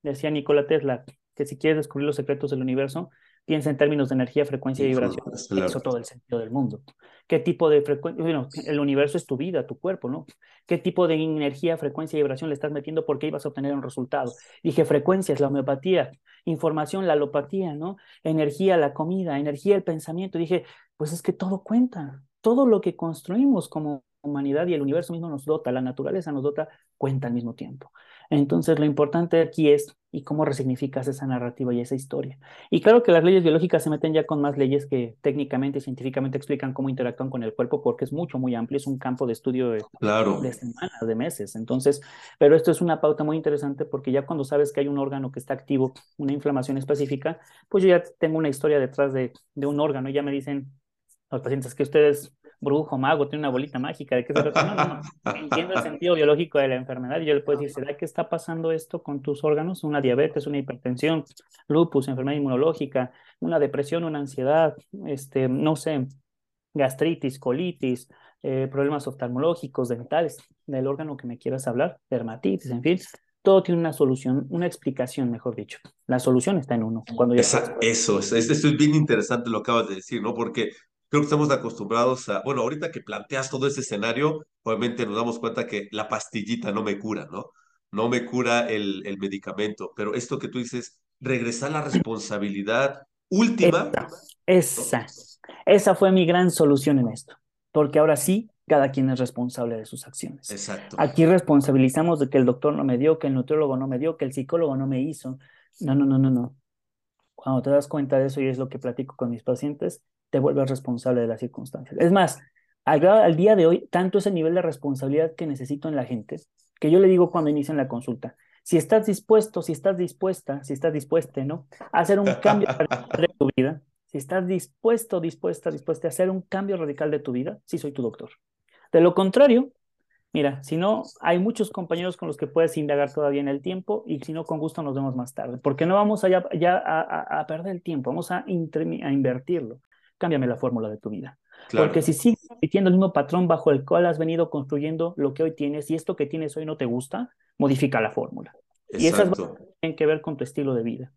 Decía Nikola Tesla que si quieres descubrir los secretos del universo, piensa en términos de energía, frecuencia y vibración. Claro. Eso todo el sentido del mundo. ¿Qué tipo de frecuencia? Bueno, el universo es tu vida, tu cuerpo, ¿no? ¿Qué tipo de energía, frecuencia y vibración le estás metiendo? Porque ibas a obtener un resultado. Dije, frecuencias, la homeopatía, información, la alopatía, ¿no? Energía, la comida, energía, el pensamiento. Dije, pues es que todo cuenta. Todo lo que construimos como humanidad y el universo mismo nos dota, la naturaleza nos dota, cuenta al mismo tiempo. Entonces, lo importante aquí es y cómo resignificas esa narrativa y esa historia. Y claro que las leyes biológicas se meten ya con más leyes que técnicamente y científicamente explican cómo interactúan con el cuerpo, porque es mucho, muy amplio, es un campo de estudio de, Claro. de semanas, de meses. Entonces, pero esto es una pauta muy interesante porque ya cuando sabes que hay un órgano que está activo, una inflamación específica, pues yo ya tengo una historia detrás de, de un órgano y ya me dicen los pacientes que ustedes brujo, mago, tiene una bolita mágica, ¿de qué se trata? No, no, no. Entiendo el sentido biológico de la enfermedad y yo le puedo decir, ¿será que está pasando esto con tus órganos? Una diabetes, una hipertensión, lupus, enfermedad inmunológica, una depresión, una ansiedad, este, no sé, gastritis, colitis, eh, problemas oftalmológicos, dentales, del órgano que me quieras hablar, dermatitis, en fin. Todo tiene una solución, una explicación, mejor dicho. La solución está en uno. Cuando ya Esa, eso, es, es, es bien interesante lo que acabas de decir, ¿no? Porque creo que estamos acostumbrados a, bueno, ahorita que planteas todo ese escenario, obviamente nos damos cuenta que la pastillita no me cura, ¿no? No me cura el, el medicamento, pero esto que tú dices, regresar la responsabilidad última. Esa, esa, esa fue mi gran solución en esto, porque ahora sí, cada quien es responsable de sus acciones. Exacto. Aquí responsabilizamos de que el doctor no me dio, que el nutriólogo no me dio, que el psicólogo no me hizo. No, no, no, no, no. Cuando te das cuenta de eso y es lo que platico con mis pacientes, te vuelves responsable de las circunstancias. Es más, al, al, día de hoy, tanto es el nivel de responsabilidad que necesito en la gente, que yo le digo cuando inician la consulta, si estás dispuesto, si estás dispuesta, si estás dispuesta, ¿no? A hacer un cambio radical de tu vida, si estás dispuesto, dispuesta, dispuesta a hacer un cambio radical de tu vida, sí soy tu doctor. De lo contrario, mira, si no, hay muchos compañeros con los que puedes indagar todavía en el tiempo y si no, con gusto nos vemos más tarde, porque no vamos allá, ya a, a, a perder el tiempo, vamos a, a invertirlo. Cámbiame la fórmula de tu vida. Claro. Porque si sigues repitiendo el mismo patrón bajo el cual has venido construyendo lo que hoy tienes y esto que tienes hoy no te gusta, modifica la fórmula. Exacto. Y esas tienen que ver con tu estilo de vida.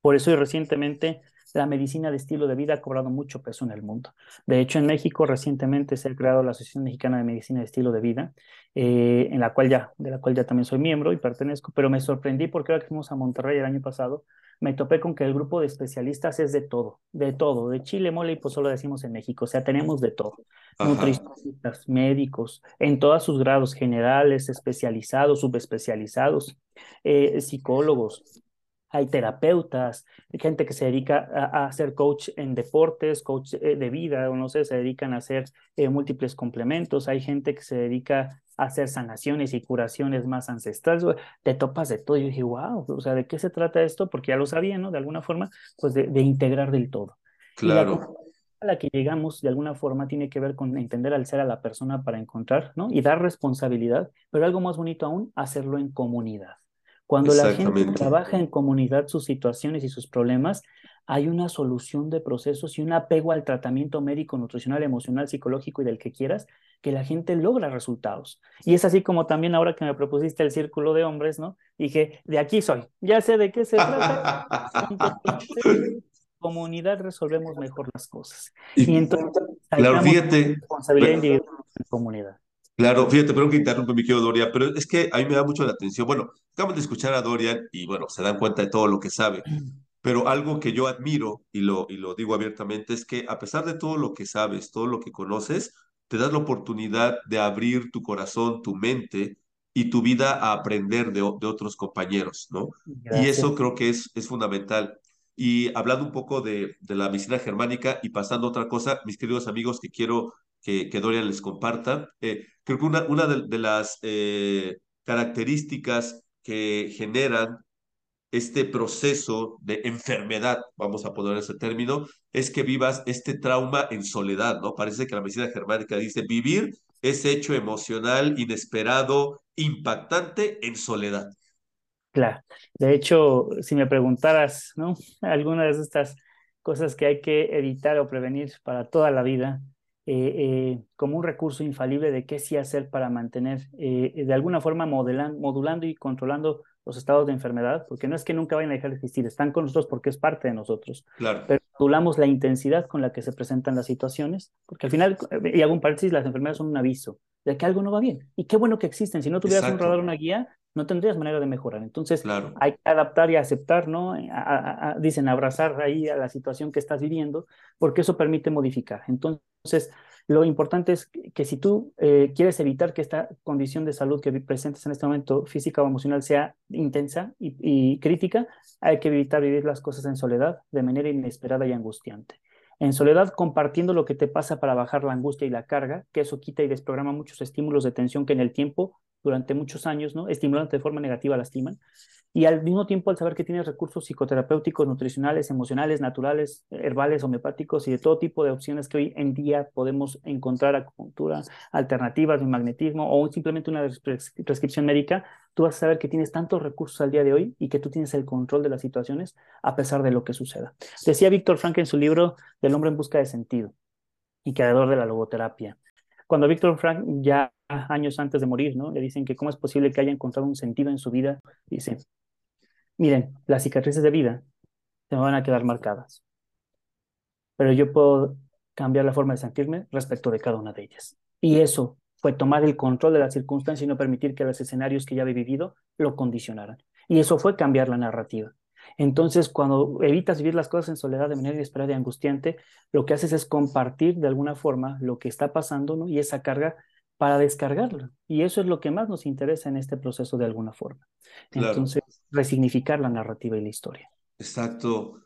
Por eso y recientemente la medicina de estilo de vida ha cobrado mucho peso en el mundo. De hecho, en México recientemente se ha creado la Asociación Mexicana de Medicina de Estilo de Vida, eh, en la cual ya, de la cual ya también soy miembro y pertenezco, pero me sorprendí porque ahora que fuimos a Monterrey el año pasado, me topé con que el grupo de especialistas es de todo, de todo, de chile, mole y pozole decimos en México, o sea, tenemos de todo, nutricionistas, médicos, en todos sus grados, generales, especializados, subespecializados, eh, psicólogos, hay terapeutas, hay gente que se dedica a, ser coach en deportes, coach eh, de vida, o no sé, se dedican a hacer eh, múltiples complementos, hay gente que se dedica a hacer sanaciones y curaciones más ancestrales, te topas de todo. Y yo dije, wow, o sea, ¿de qué se trata esto? Porque ya lo sabía, ¿no? De alguna forma, pues de, integrar del todo. Claro. a la que llegamos, de alguna forma, tiene que ver con entender al ser a la persona para encontrar, ¿no? Y dar responsabilidad, pero algo más bonito aún, hacerlo en comunidad. Cuando la gente trabaja en comunidad sus situaciones y sus problemas, hay una solución de procesos y un apego al tratamiento médico, nutricional, emocional, psicológico y del que quieras, que la gente logra resultados. Y es así como también ahora que me propusiste el círculo de hombres, ¿no? Dije, de aquí soy, ya sé de qué se trata. comunidad resolvemos mejor las cosas. Y, entonces, claro, fíjate, responsabilidad individual en comunidad. Claro, fíjate, perdón que interrumpe mi querido Doria, pero es que a mí me da mucho la atención. Bueno, acabamos de escuchar a Dorian y bueno, se dan cuenta de todo lo que sabe. Pero algo que yo admiro y lo, y lo digo abiertamente es que a pesar de todo lo que sabes, todo lo que conoces, te das la oportunidad de abrir tu corazón, tu mente y tu vida a aprender de, de otros compañeros, ¿no? Y eso creo que es, es fundamental. Y hablando un poco de, de la medicina germánica y pasando a otra cosa, mis queridos amigos que quiero que, Dorian les comparta, eh, creo que una, una de, las eh, características que generan este proceso de enfermedad, vamos a poner ese término, es que vivas este trauma en soledad, ¿no? Parece que la medicina germánica dice vivir ese hecho emocional inesperado, impactante en soledad. Claro. De hecho, si me preguntaras, ¿no? Algunas de estas cosas que hay que evitar o prevenir para toda la vida, eh, eh, como un recurso infalible de qué sí hacer para mantener, eh, de alguna forma modelan, modulando y controlando los estados de enfermedad, porque no es que nunca vayan a dejar de existir, están con nosotros porque es parte de nosotros. Claro. Pero modulamos la intensidad con la que se presentan las situaciones, porque al final, y hago un paréntesis, las enfermedades son un aviso de que algo no va bien. Y qué bueno que existen. Si no tuvieras un radar, una guía, no tendrías manera de mejorar. Entonces, hay que adaptar y aceptar, ¿no? dicen abrazar ahí a la situación que estás viviendo, porque eso permite modificar. Entonces, lo importante es que si tú eh, quieres evitar que esta condición de salud que presentes en este momento, física o emocional, sea intensa y, crítica, hay que evitar vivir las cosas en soledad de manera inesperada y angustiante. En soledad, compartiendo lo que te pasa para bajar la angustia y la carga, que eso quita y desprograma muchos estímulos de tensión que en el tiempo, durante muchos años, ¿no? estimulante de forma negativa, lastiman y al mismo tiempo al saber que tienes recursos psicoterapéuticos, nutricionales, emocionales, naturales, herbales, homeopáticos y de todo tipo de opciones que hoy en día podemos encontrar acupuntura, alternativas de magnetismo o simplemente una prescripción médica, tú vas a saber que tienes tantos recursos al día de hoy y que tú tienes el control de las situaciones a pesar de lo que suceda. Decía Víctor Frank en su libro Del hombre en busca de sentido y creador de la logoterapia. Cuando Víctor Frank ya años antes de morir, ¿no? Le dicen que cómo es posible que haya encontrado un sentido en su vida, dice, Miren, las cicatrices de vida se van a quedar marcadas, pero yo puedo cambiar la forma de sentirme respecto de cada una de ellas. Y eso fue tomar el control de las circunstancias y no permitir que los escenarios que ya había vivido lo condicionaran. Y eso fue cambiar la narrativa. Entonces, cuando evitas vivir las cosas en soledad de manera inesperada y angustiante, lo que haces es compartir de alguna forma lo que está pasando ¿no? y esa carga para descargarla. Y eso es lo que más nos interesa en este proceso de alguna forma. Entonces, resignificar la narrativa y la historia. Exacto.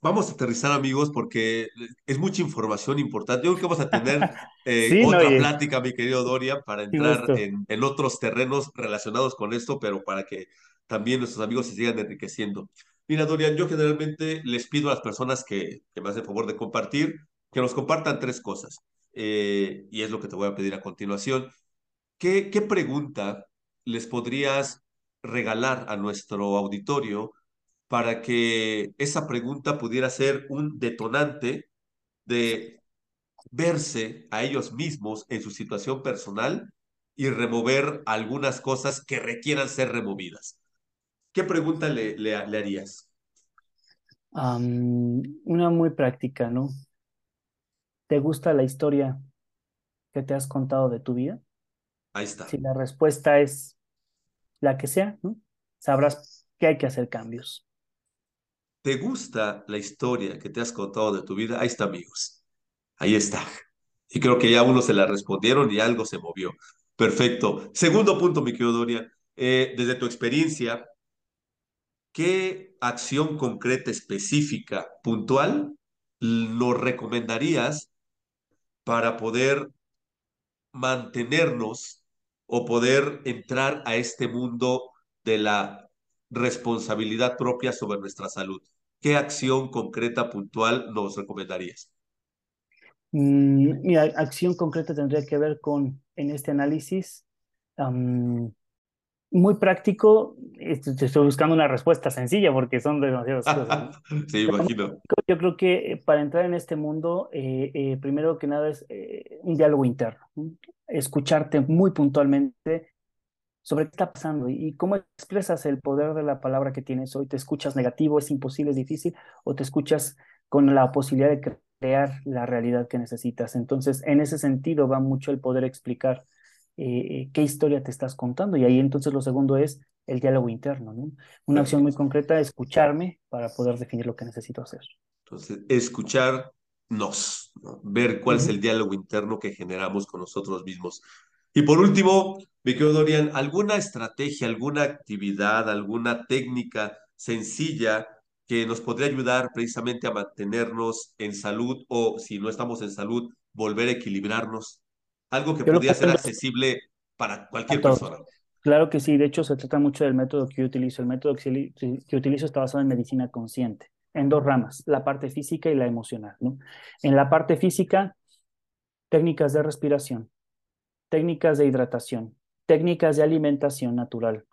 Vamos a aterrizar, amigos, porque es mucha información importante. Yo creo que vamos a tener eh, otra plática, mi querido Doria, para entrar en, en, otros terrenos relacionados con esto, pero para que también nuestros amigos se sigan enriqueciendo. Mira, Dorian, yo generalmente les pido a las personas que, que me hacen favor de compartir, que nos compartan tres cosas. Eh, y es lo que te voy a pedir a continuación. ¿Qué, ¿Qué pregunta les podrías regalar a nuestro auditorio para que esa pregunta pudiera ser un detonante de verse a ellos mismos en su situación personal y remover algunas cosas que requieran ser removidas. ¿Qué pregunta le harías? una muy práctica, ¿no? ¿Te gusta la historia que te has contado de tu vida? Ahí está. Si la respuesta es la que sea, ¿no? Sabrás que hay que hacer cambios. ¿Te gusta la historia que te has contado de tu vida? Ahí está, amigos. Ahí está. Y creo que ya uno se la respondieron y algo se movió. Perfecto. Segundo punto, mi querido Dorian. Eh, desde tu experiencia, ¿qué acción concreta, específica, puntual, nos recomendarías para poder mantenernos o poder entrar a este mundo de la responsabilidad propia sobre nuestra salud? ¿Qué acción concreta, puntual nos recomendarías? Mm, mi acción concreta tendría que ver con, en este análisis, muy práctico. Estoy buscando una respuesta sencilla porque son demasiadas cosas. sí, imagino. Yo creo que eh, para entrar en este mundo, eh, eh, primero que nada es un diálogo interno. Escucharte muy puntualmente sobre qué está pasando y cómo expresas el poder de la palabra que tienes hoy. ¿Te escuchas negativo, es imposible, es difícil? ¿O te escuchas con la posibilidad de crear la realidad que necesitas? Entonces, en ese sentido va mucho el poder explicar eh, qué historia te estás contando. Y ahí entonces lo segundo es el diálogo interno, ¿no? Una acción muy concreta, escucharme para poder definir lo que necesito hacer. Entonces, escucharnos, ver cuál es el diálogo interno que generamos con nosotros mismos. Y por último, mi querido Dorian, ¿alguna estrategia, alguna actividad, alguna técnica sencilla que nos podría ayudar precisamente a mantenernos en salud o si no estamos en salud, volver a equilibrarnos? Algo que podría ser accesible para cualquier persona. Claro que sí, de hecho se trata mucho del método que yo utilizo. El método que, que utilizo está basado en medicina consciente, en dos ramas, la parte física y la emocional. ¿no? En la parte física, técnicas de respiración, técnicas de hidratación, técnicas de alimentación natural,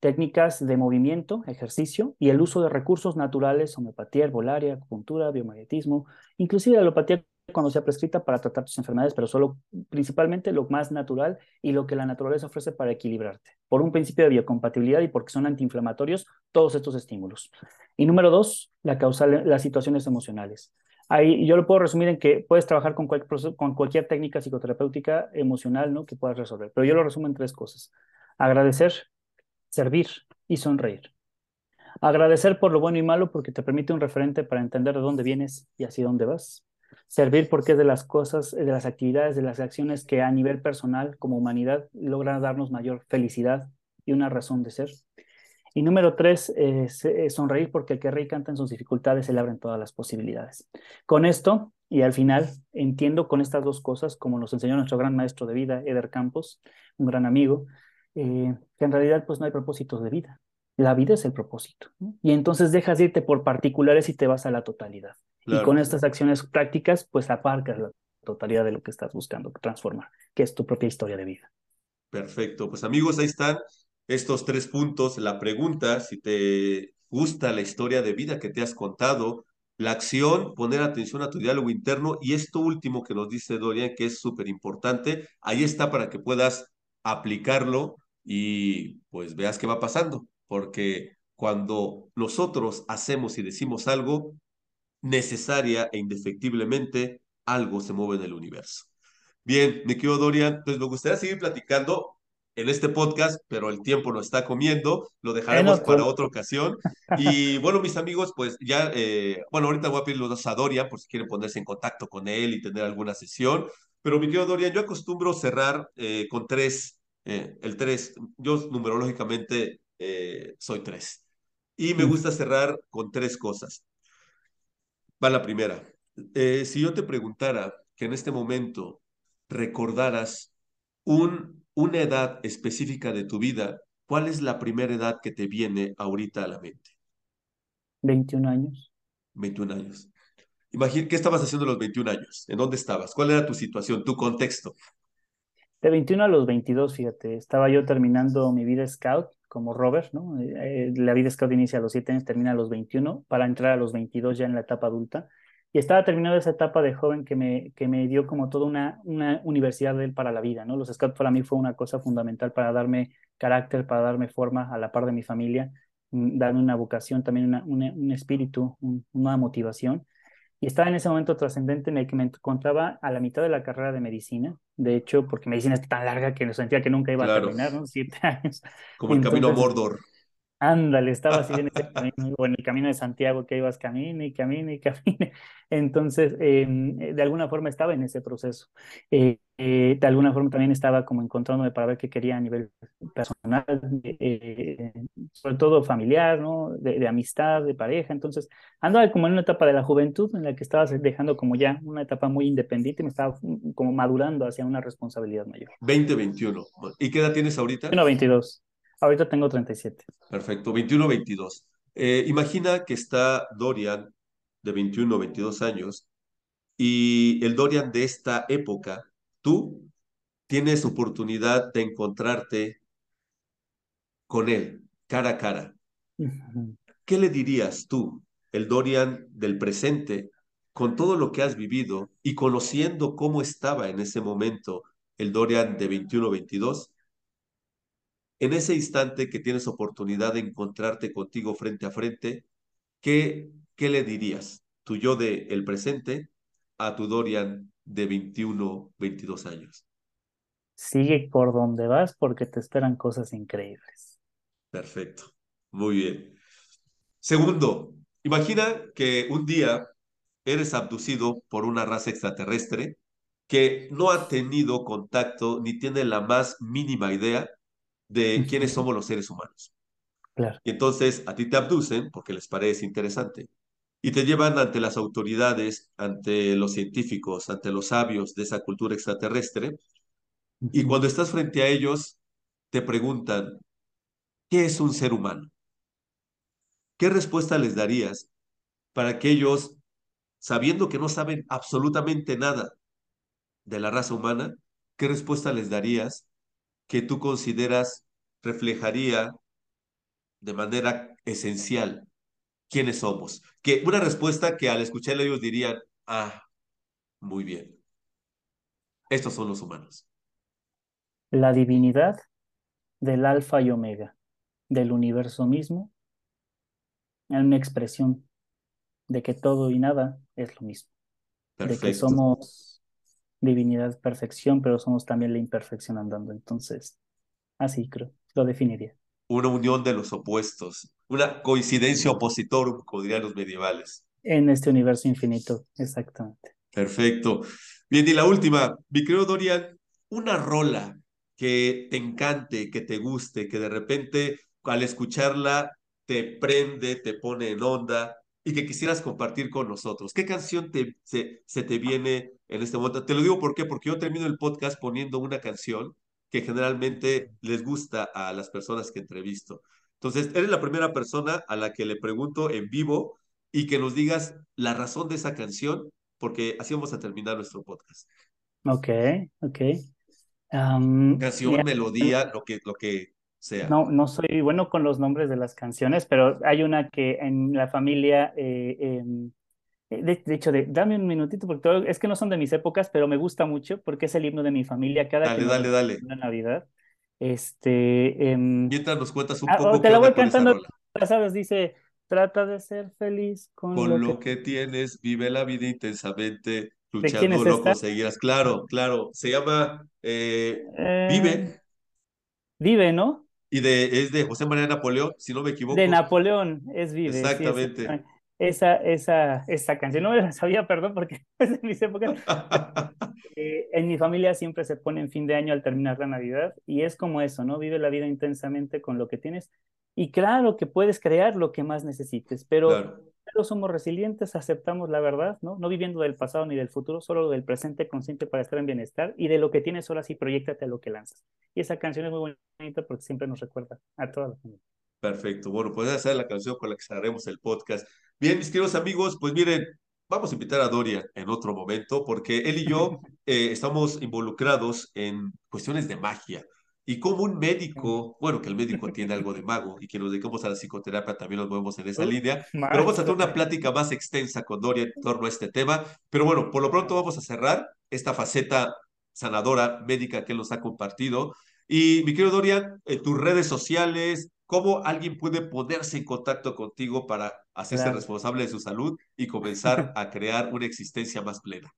técnicas de movimiento, ejercicio y el uso de recursos naturales, homeopatía herbolaria, acupuntura, biomagnetismo, inclusive la alopatía cuando sea prescrita para tratar tus enfermedades, pero solo principalmente lo más natural y lo que la naturaleza ofrece para equilibrarte, por un principio de biocompatibilidad y porque son antiinflamatorios todos estos estímulos. Y número dos, la causal, las situaciones emocionales. Ahí yo lo puedo resumir en que puedes trabajar con, con cualquier técnica psicoterapéutica emocional ¿no? que puedas resolver, pero yo lo resumo en tres cosas. Agradecer, servir y sonreír. Agradecer por lo bueno y malo porque te permite un referente para entender de dónde vienes y hacia dónde vas. Servir porque es de las cosas, de las actividades, de las acciones que a nivel personal, como humanidad, logran darnos mayor felicidad y una razón de ser. Y número tres, es, sonreír porque el que rey canta en sus dificultades se le abren todas las posibilidades. Con esto, y al final, entiendo con estas dos cosas, como nos enseñó nuestro gran maestro de vida, Eder Campos, un gran amigo, eh, que en realidad pues no hay propósitos de vida. La vida es el propósito. Y entonces dejas de irte por particulares y te vas a la totalidad. Y con estas acciones prácticas, pues aparcas la totalidad de lo que estás buscando transformar, que es tu propia historia de vida. Perfecto. Pues amigos, ahí están estos tres puntos. La pregunta, si te gusta la historia de vida que te has contado, la acción, poner atención a tu diálogo interno y esto último que nos dice Dorian, que es súper importante, ahí está para que puedas aplicarlo y pues veas qué va pasando, porque cuando nosotros hacemos y decimos algo, necesaria e indefectiblemente, algo se mueve en el universo. Bien, me quedo Dorian, pues me gustaría seguir platicando en este podcast, pero el tiempo nos está comiendo, lo dejaremos para otra ocasión. Y bueno, mis amigos, pues ya, eh, bueno, ahorita voy a pedir los dos a Dorian por si quieren ponerse en contacto con él y tener alguna sesión. Pero mi querido Dorian, yo acostumbro cerrar eh, con tres, eh, el tres, yo numerológicamente soy tres. Y me gusta cerrar con tres cosas. Va la primera. Eh, si yo te preguntara que en este momento recordaras un, una edad específica de tu vida, ¿cuál es la primera edad que te viene ahorita a la mente? 21 años. 21 años. Imagina, ¿qué estabas haciendo a los 21 años? ¿En dónde estabas? ¿Cuál era tu situación, tu contexto? De 21 a los 22, fíjate, estaba yo terminando mi vida scout como Robert, ¿no? Eh, la vida scout inicia a los 7 años, termina a los 21, para entrar a los 22 ya en la etapa adulta. Y estaba terminando esa etapa de joven que me, que me dio como toda una, una universidad de él para la vida, ¿no? Los scouts para mí fue una cosa fundamental para darme carácter, para darme forma a la par de mi familia. mm, darme una vocación, también una, un espíritu, una motivación. Y estaba en ese momento trascendente en el que me encontraba a la mitad de la carrera de medicina. De hecho, porque medicina es tan larga que sentía que nunca iba a terminar, ¿no? Siete años. Como el camino a Mordor. Ándale, estaba así en ese camino, o en el camino de Santiago que ibas camino y camino y camino. Entonces, em, de alguna forma estaba en ese proceso. Eh, eh, de alguna forma también estaba como encontrándome para ver qué quería a nivel personal, eh, sobre todo familiar, ¿no? De, amistad, de pareja. Entonces, andaba como en una etapa de la juventud en la que estaba dejando como ya una etapa muy independiente y me estaba como madurando hacia una responsabilidad mayor. 2021. ¿Y qué edad tienes ahorita? 22. Ahorita tengo 37. Perfecto, 21, 22. Eh, imagina que está Dorian de 21, 22 años y el Dorian de esta época, tú tienes oportunidad de encontrarte con él cara a cara. ¿Qué le dirías tú, el Dorian del presente, con todo lo que has vivido y conociendo cómo estaba en ese momento el Dorian de 21, 22? En ese instante que tienes oportunidad de encontrarte contigo frente a frente, ¿qué, qué le dirías? Tu yo de el presente a tu Dorian de 21, 22 años. Sigue por donde vas porque te esperan cosas increíbles. Perfecto. Muy bien. Segundo, imagina que un día eres abducido por una raza extraterrestre que no ha tenido contacto ni tiene la más mínima idea de quiénes somos los seres humanos. Claro. Y entonces a ti te abducen porque les parece interesante y te llevan ante las autoridades, ante los científicos, ante los sabios de esa cultura extraterrestre. Y cuando estás frente a ellos, te preguntan, ¿qué es un ser humano? ¿Qué respuesta les darías para que ellos, sabiendo que no saben absolutamente nada de la raza humana, qué respuesta les darías que tú consideras reflejaría de manera esencial quiénes somos? Que una respuesta que al escucharla ellos dirían, ah, muy bien, estos son los humanos. La divinidad del alfa y omega, del universo mismo, en una expresión de que todo y nada es lo mismo. De que somos divinidad, perfección, pero somos también la imperfección andando. Entonces, así creo, lo definiría. Una unión de los opuestos, una coincidencia opositor, como dirían los medievales. En este universo infinito, exactamente. Perfecto. Bien, y la última, mi querido Dorian, una rola que te encante, que te guste, que de repente al escucharla te prende, te pone en onda, y que quisieras compartir con nosotros. ¿Qué canción te, se, se, te viene en este momento? Te lo digo ¿por qué? porque yo termino el podcast poniendo una canción que generalmente les gusta a las personas que entrevisto. Entonces, eres la primera persona a la que le pregunto en vivo y que nos digas la razón de esa canción, porque así vamos a terminar nuestro podcast. Ok, ok. canción, melodía, lo que, lo que no, no soy bueno con los nombres de las canciones, pero hay una que en la familia, eh, em, eh, de, hecho, de, dame un minutito, porque es que no son de mis épocas, pero me gusta mucho porque es el himno de mi familia cada dale, dale, dale. Navidad. Este, em, Mientras nos cuentas un ah, poco. te la voy cantando, sabes, dice, trata de ser feliz con, lo, que... tienes, vive la vida intensamente, luchando lo conseguirás. Claro, claro, se llama eh, Vive. Vive, ¿no? Y de, es de José María Napoleón, si no me equivoco. De Napoleón, es Vive. Exactamente. esa, esa, esa canción, no me la sabía, perdón, porque es de mis épocas. Eh, en mi familia siempre se pone en fin de año al terminar la Navidad y es como eso, ¿no? Vive la vida intensamente con lo que tienes. Y claro que puedes crear lo que más necesites, pero pero somos resilientes, aceptamos la verdad, ¿no? No viviendo del pasado ni del futuro, solo del presente consciente para estar en bienestar y de lo que tienes ahora sí, proyectate a lo que lanzas. Y esa canción es muy bonita porque siempre nos recuerda a toda la familia. Perfecto. Bueno, pues esa es la canción con la que cerraremos el podcast. Bien, mis queridos amigos, pues miren, vamos a invitar a Doria en otro momento porque él y yo eh, estamos involucrados en cuestiones de magia. Y como un médico, bueno, que el médico tiene algo de mago y que nos dedicamos a la psicoterapia también nos movemos en esa línea, pero vamos a tener una plática más extensa con Doria en torno a este tema. Pero bueno, por lo pronto vamos a cerrar esta faceta sanadora médica que él nos ha compartido. Y mi querido Dorian, tus redes sociales, cómo alguien puede ponerse en contacto contigo para hacerse Claro. responsable de su salud y comenzar a crear una existencia más plena.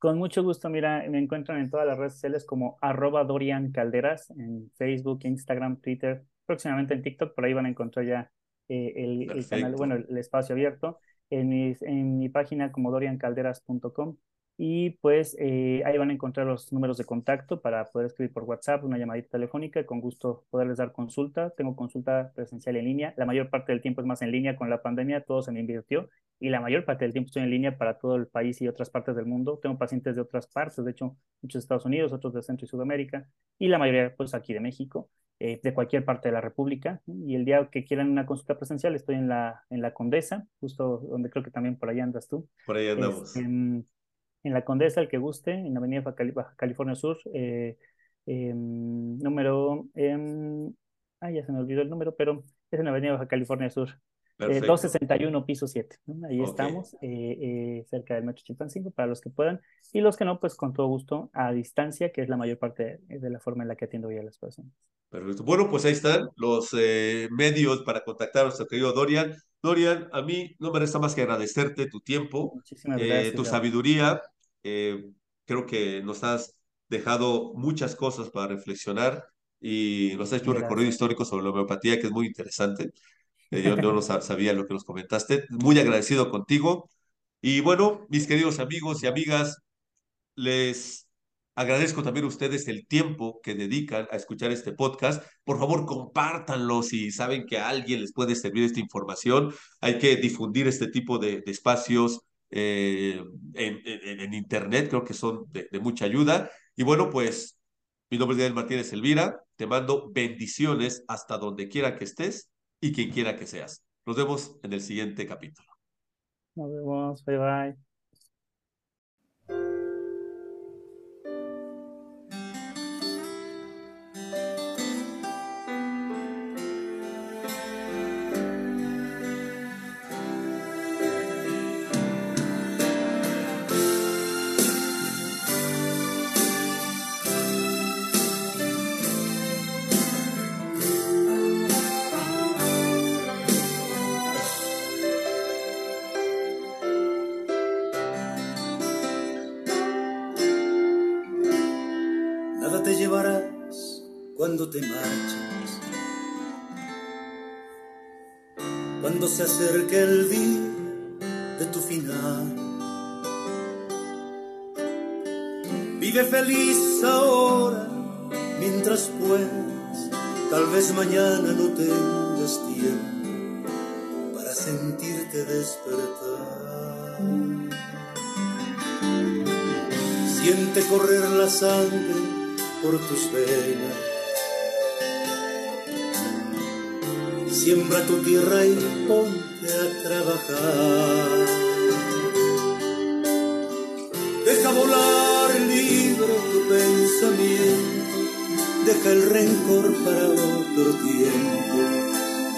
Con mucho gusto, mira, me encuentran en todas las redes sociales como arroba Dorian Calderas, en Facebook, Instagram, Twitter, próximamente en TikTok, por ahí van a encontrar ya eh, el, el, canal, bueno, el, espacio abierto, en, mis, en mi página como doriancalderas.com y pues eh, ahí van a encontrar los números de contacto para poder escribir por WhatsApp, una llamadita telefónica, con gusto poderles dar consulta. Tengo consulta presencial en línea, la mayor parte del tiempo es más en línea con la pandemia, todo se me invirtió y la mayor parte del tiempo estoy en línea para todo el país y otras partes del mundo. Tengo pacientes de otras partes, de hecho, muchos de Estados Unidos, otros de Centro y Sudamérica y la mayoría pues aquí de México. Eh, de cualquier parte de la República. Y el día que quieran una consulta presencial, estoy en la, en la Condesa, justo donde creo que también por allá andas tú. Por ahí andamos. Este, en, en, la Condesa, el que guste, en la Avenida Baja California Sur, eh, eh, número, ah, ya se me olvidó el número, pero es en la Avenida Baja California Sur. Eh, 261, piso 7. ¿no? Ahí okay. estamos, eh, eh, cerca del Metro Chimpancingo, para los que puedan. Y los que no, pues con todo gusto, a distancia, que es la mayor parte de, de la forma en la que atiendo hoy a las personas. Perfecto. Bueno, pues ahí están los eh, medios para contactar a nuestro querido Dorian. Dorian, a mí no me resta más que agradecerte tu tiempo, gracias, tu sabiduría. Creo que nos has dejado muchas cosas para reflexionar y nos has hecho un recorrido histórico sobre la homeopatía que es muy interesante. Yo no, no sabía lo que nos comentaste. Muy agradecido contigo. Y bueno, mis queridos amigos y amigas, les agradezco también a ustedes el tiempo que dedican a escuchar este podcast. Por favor, compártanlo si saben que a alguien les puede servir esta información. Hay que difundir este tipo de, espacios eh, en, Internet, creo que son de, de mucha ayuda. Y bueno, pues mi nombre es Daniel Martínez Elvira. Te mando bendiciones hasta donde quiera que estés y quien quiera que seas. Nos vemos en el siguiente capítulo. Nos vemos, bye bye. Te marchas, cuando se acerque el día de tu final. Vive feliz ahora mientras puedas, tal vez mañana no tengas tiempo para sentirte despertar. Siente correr la sangre por tus venas. Siembra tu tierra y ponte a trabajar. Deja volar libre tu pensamiento, deja el rencor para otro tiempo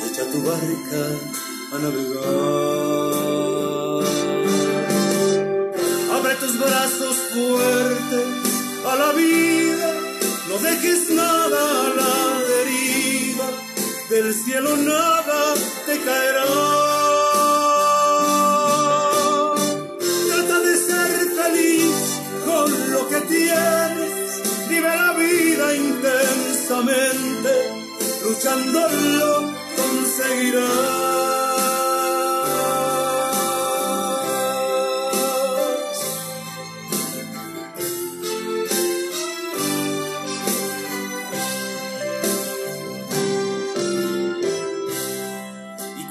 echa tu barca a navegar. Abre tus brazos fuertes a la vida, no dejes nada a la del cielo nada te caerá. Trata de ser feliz con lo que tienes, vive la vida intensamente, luchando lo conseguirás.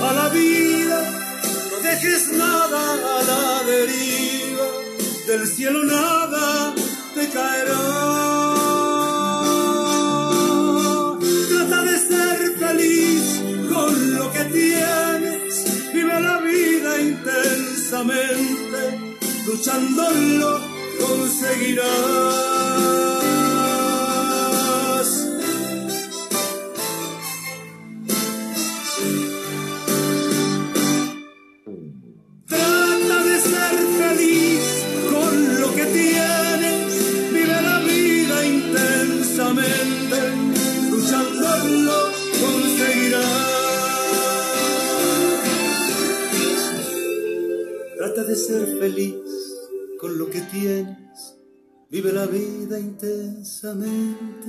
a la vida, no dejes nada a la deriva, del cielo nada te caerá. Trata de ser feliz con lo que tienes, vive la vida intensamente, luchándolo conseguirás. la vida intensamente,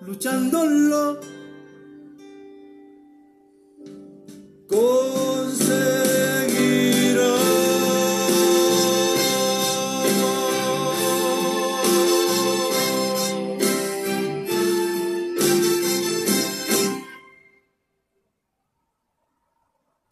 luchándolo. Con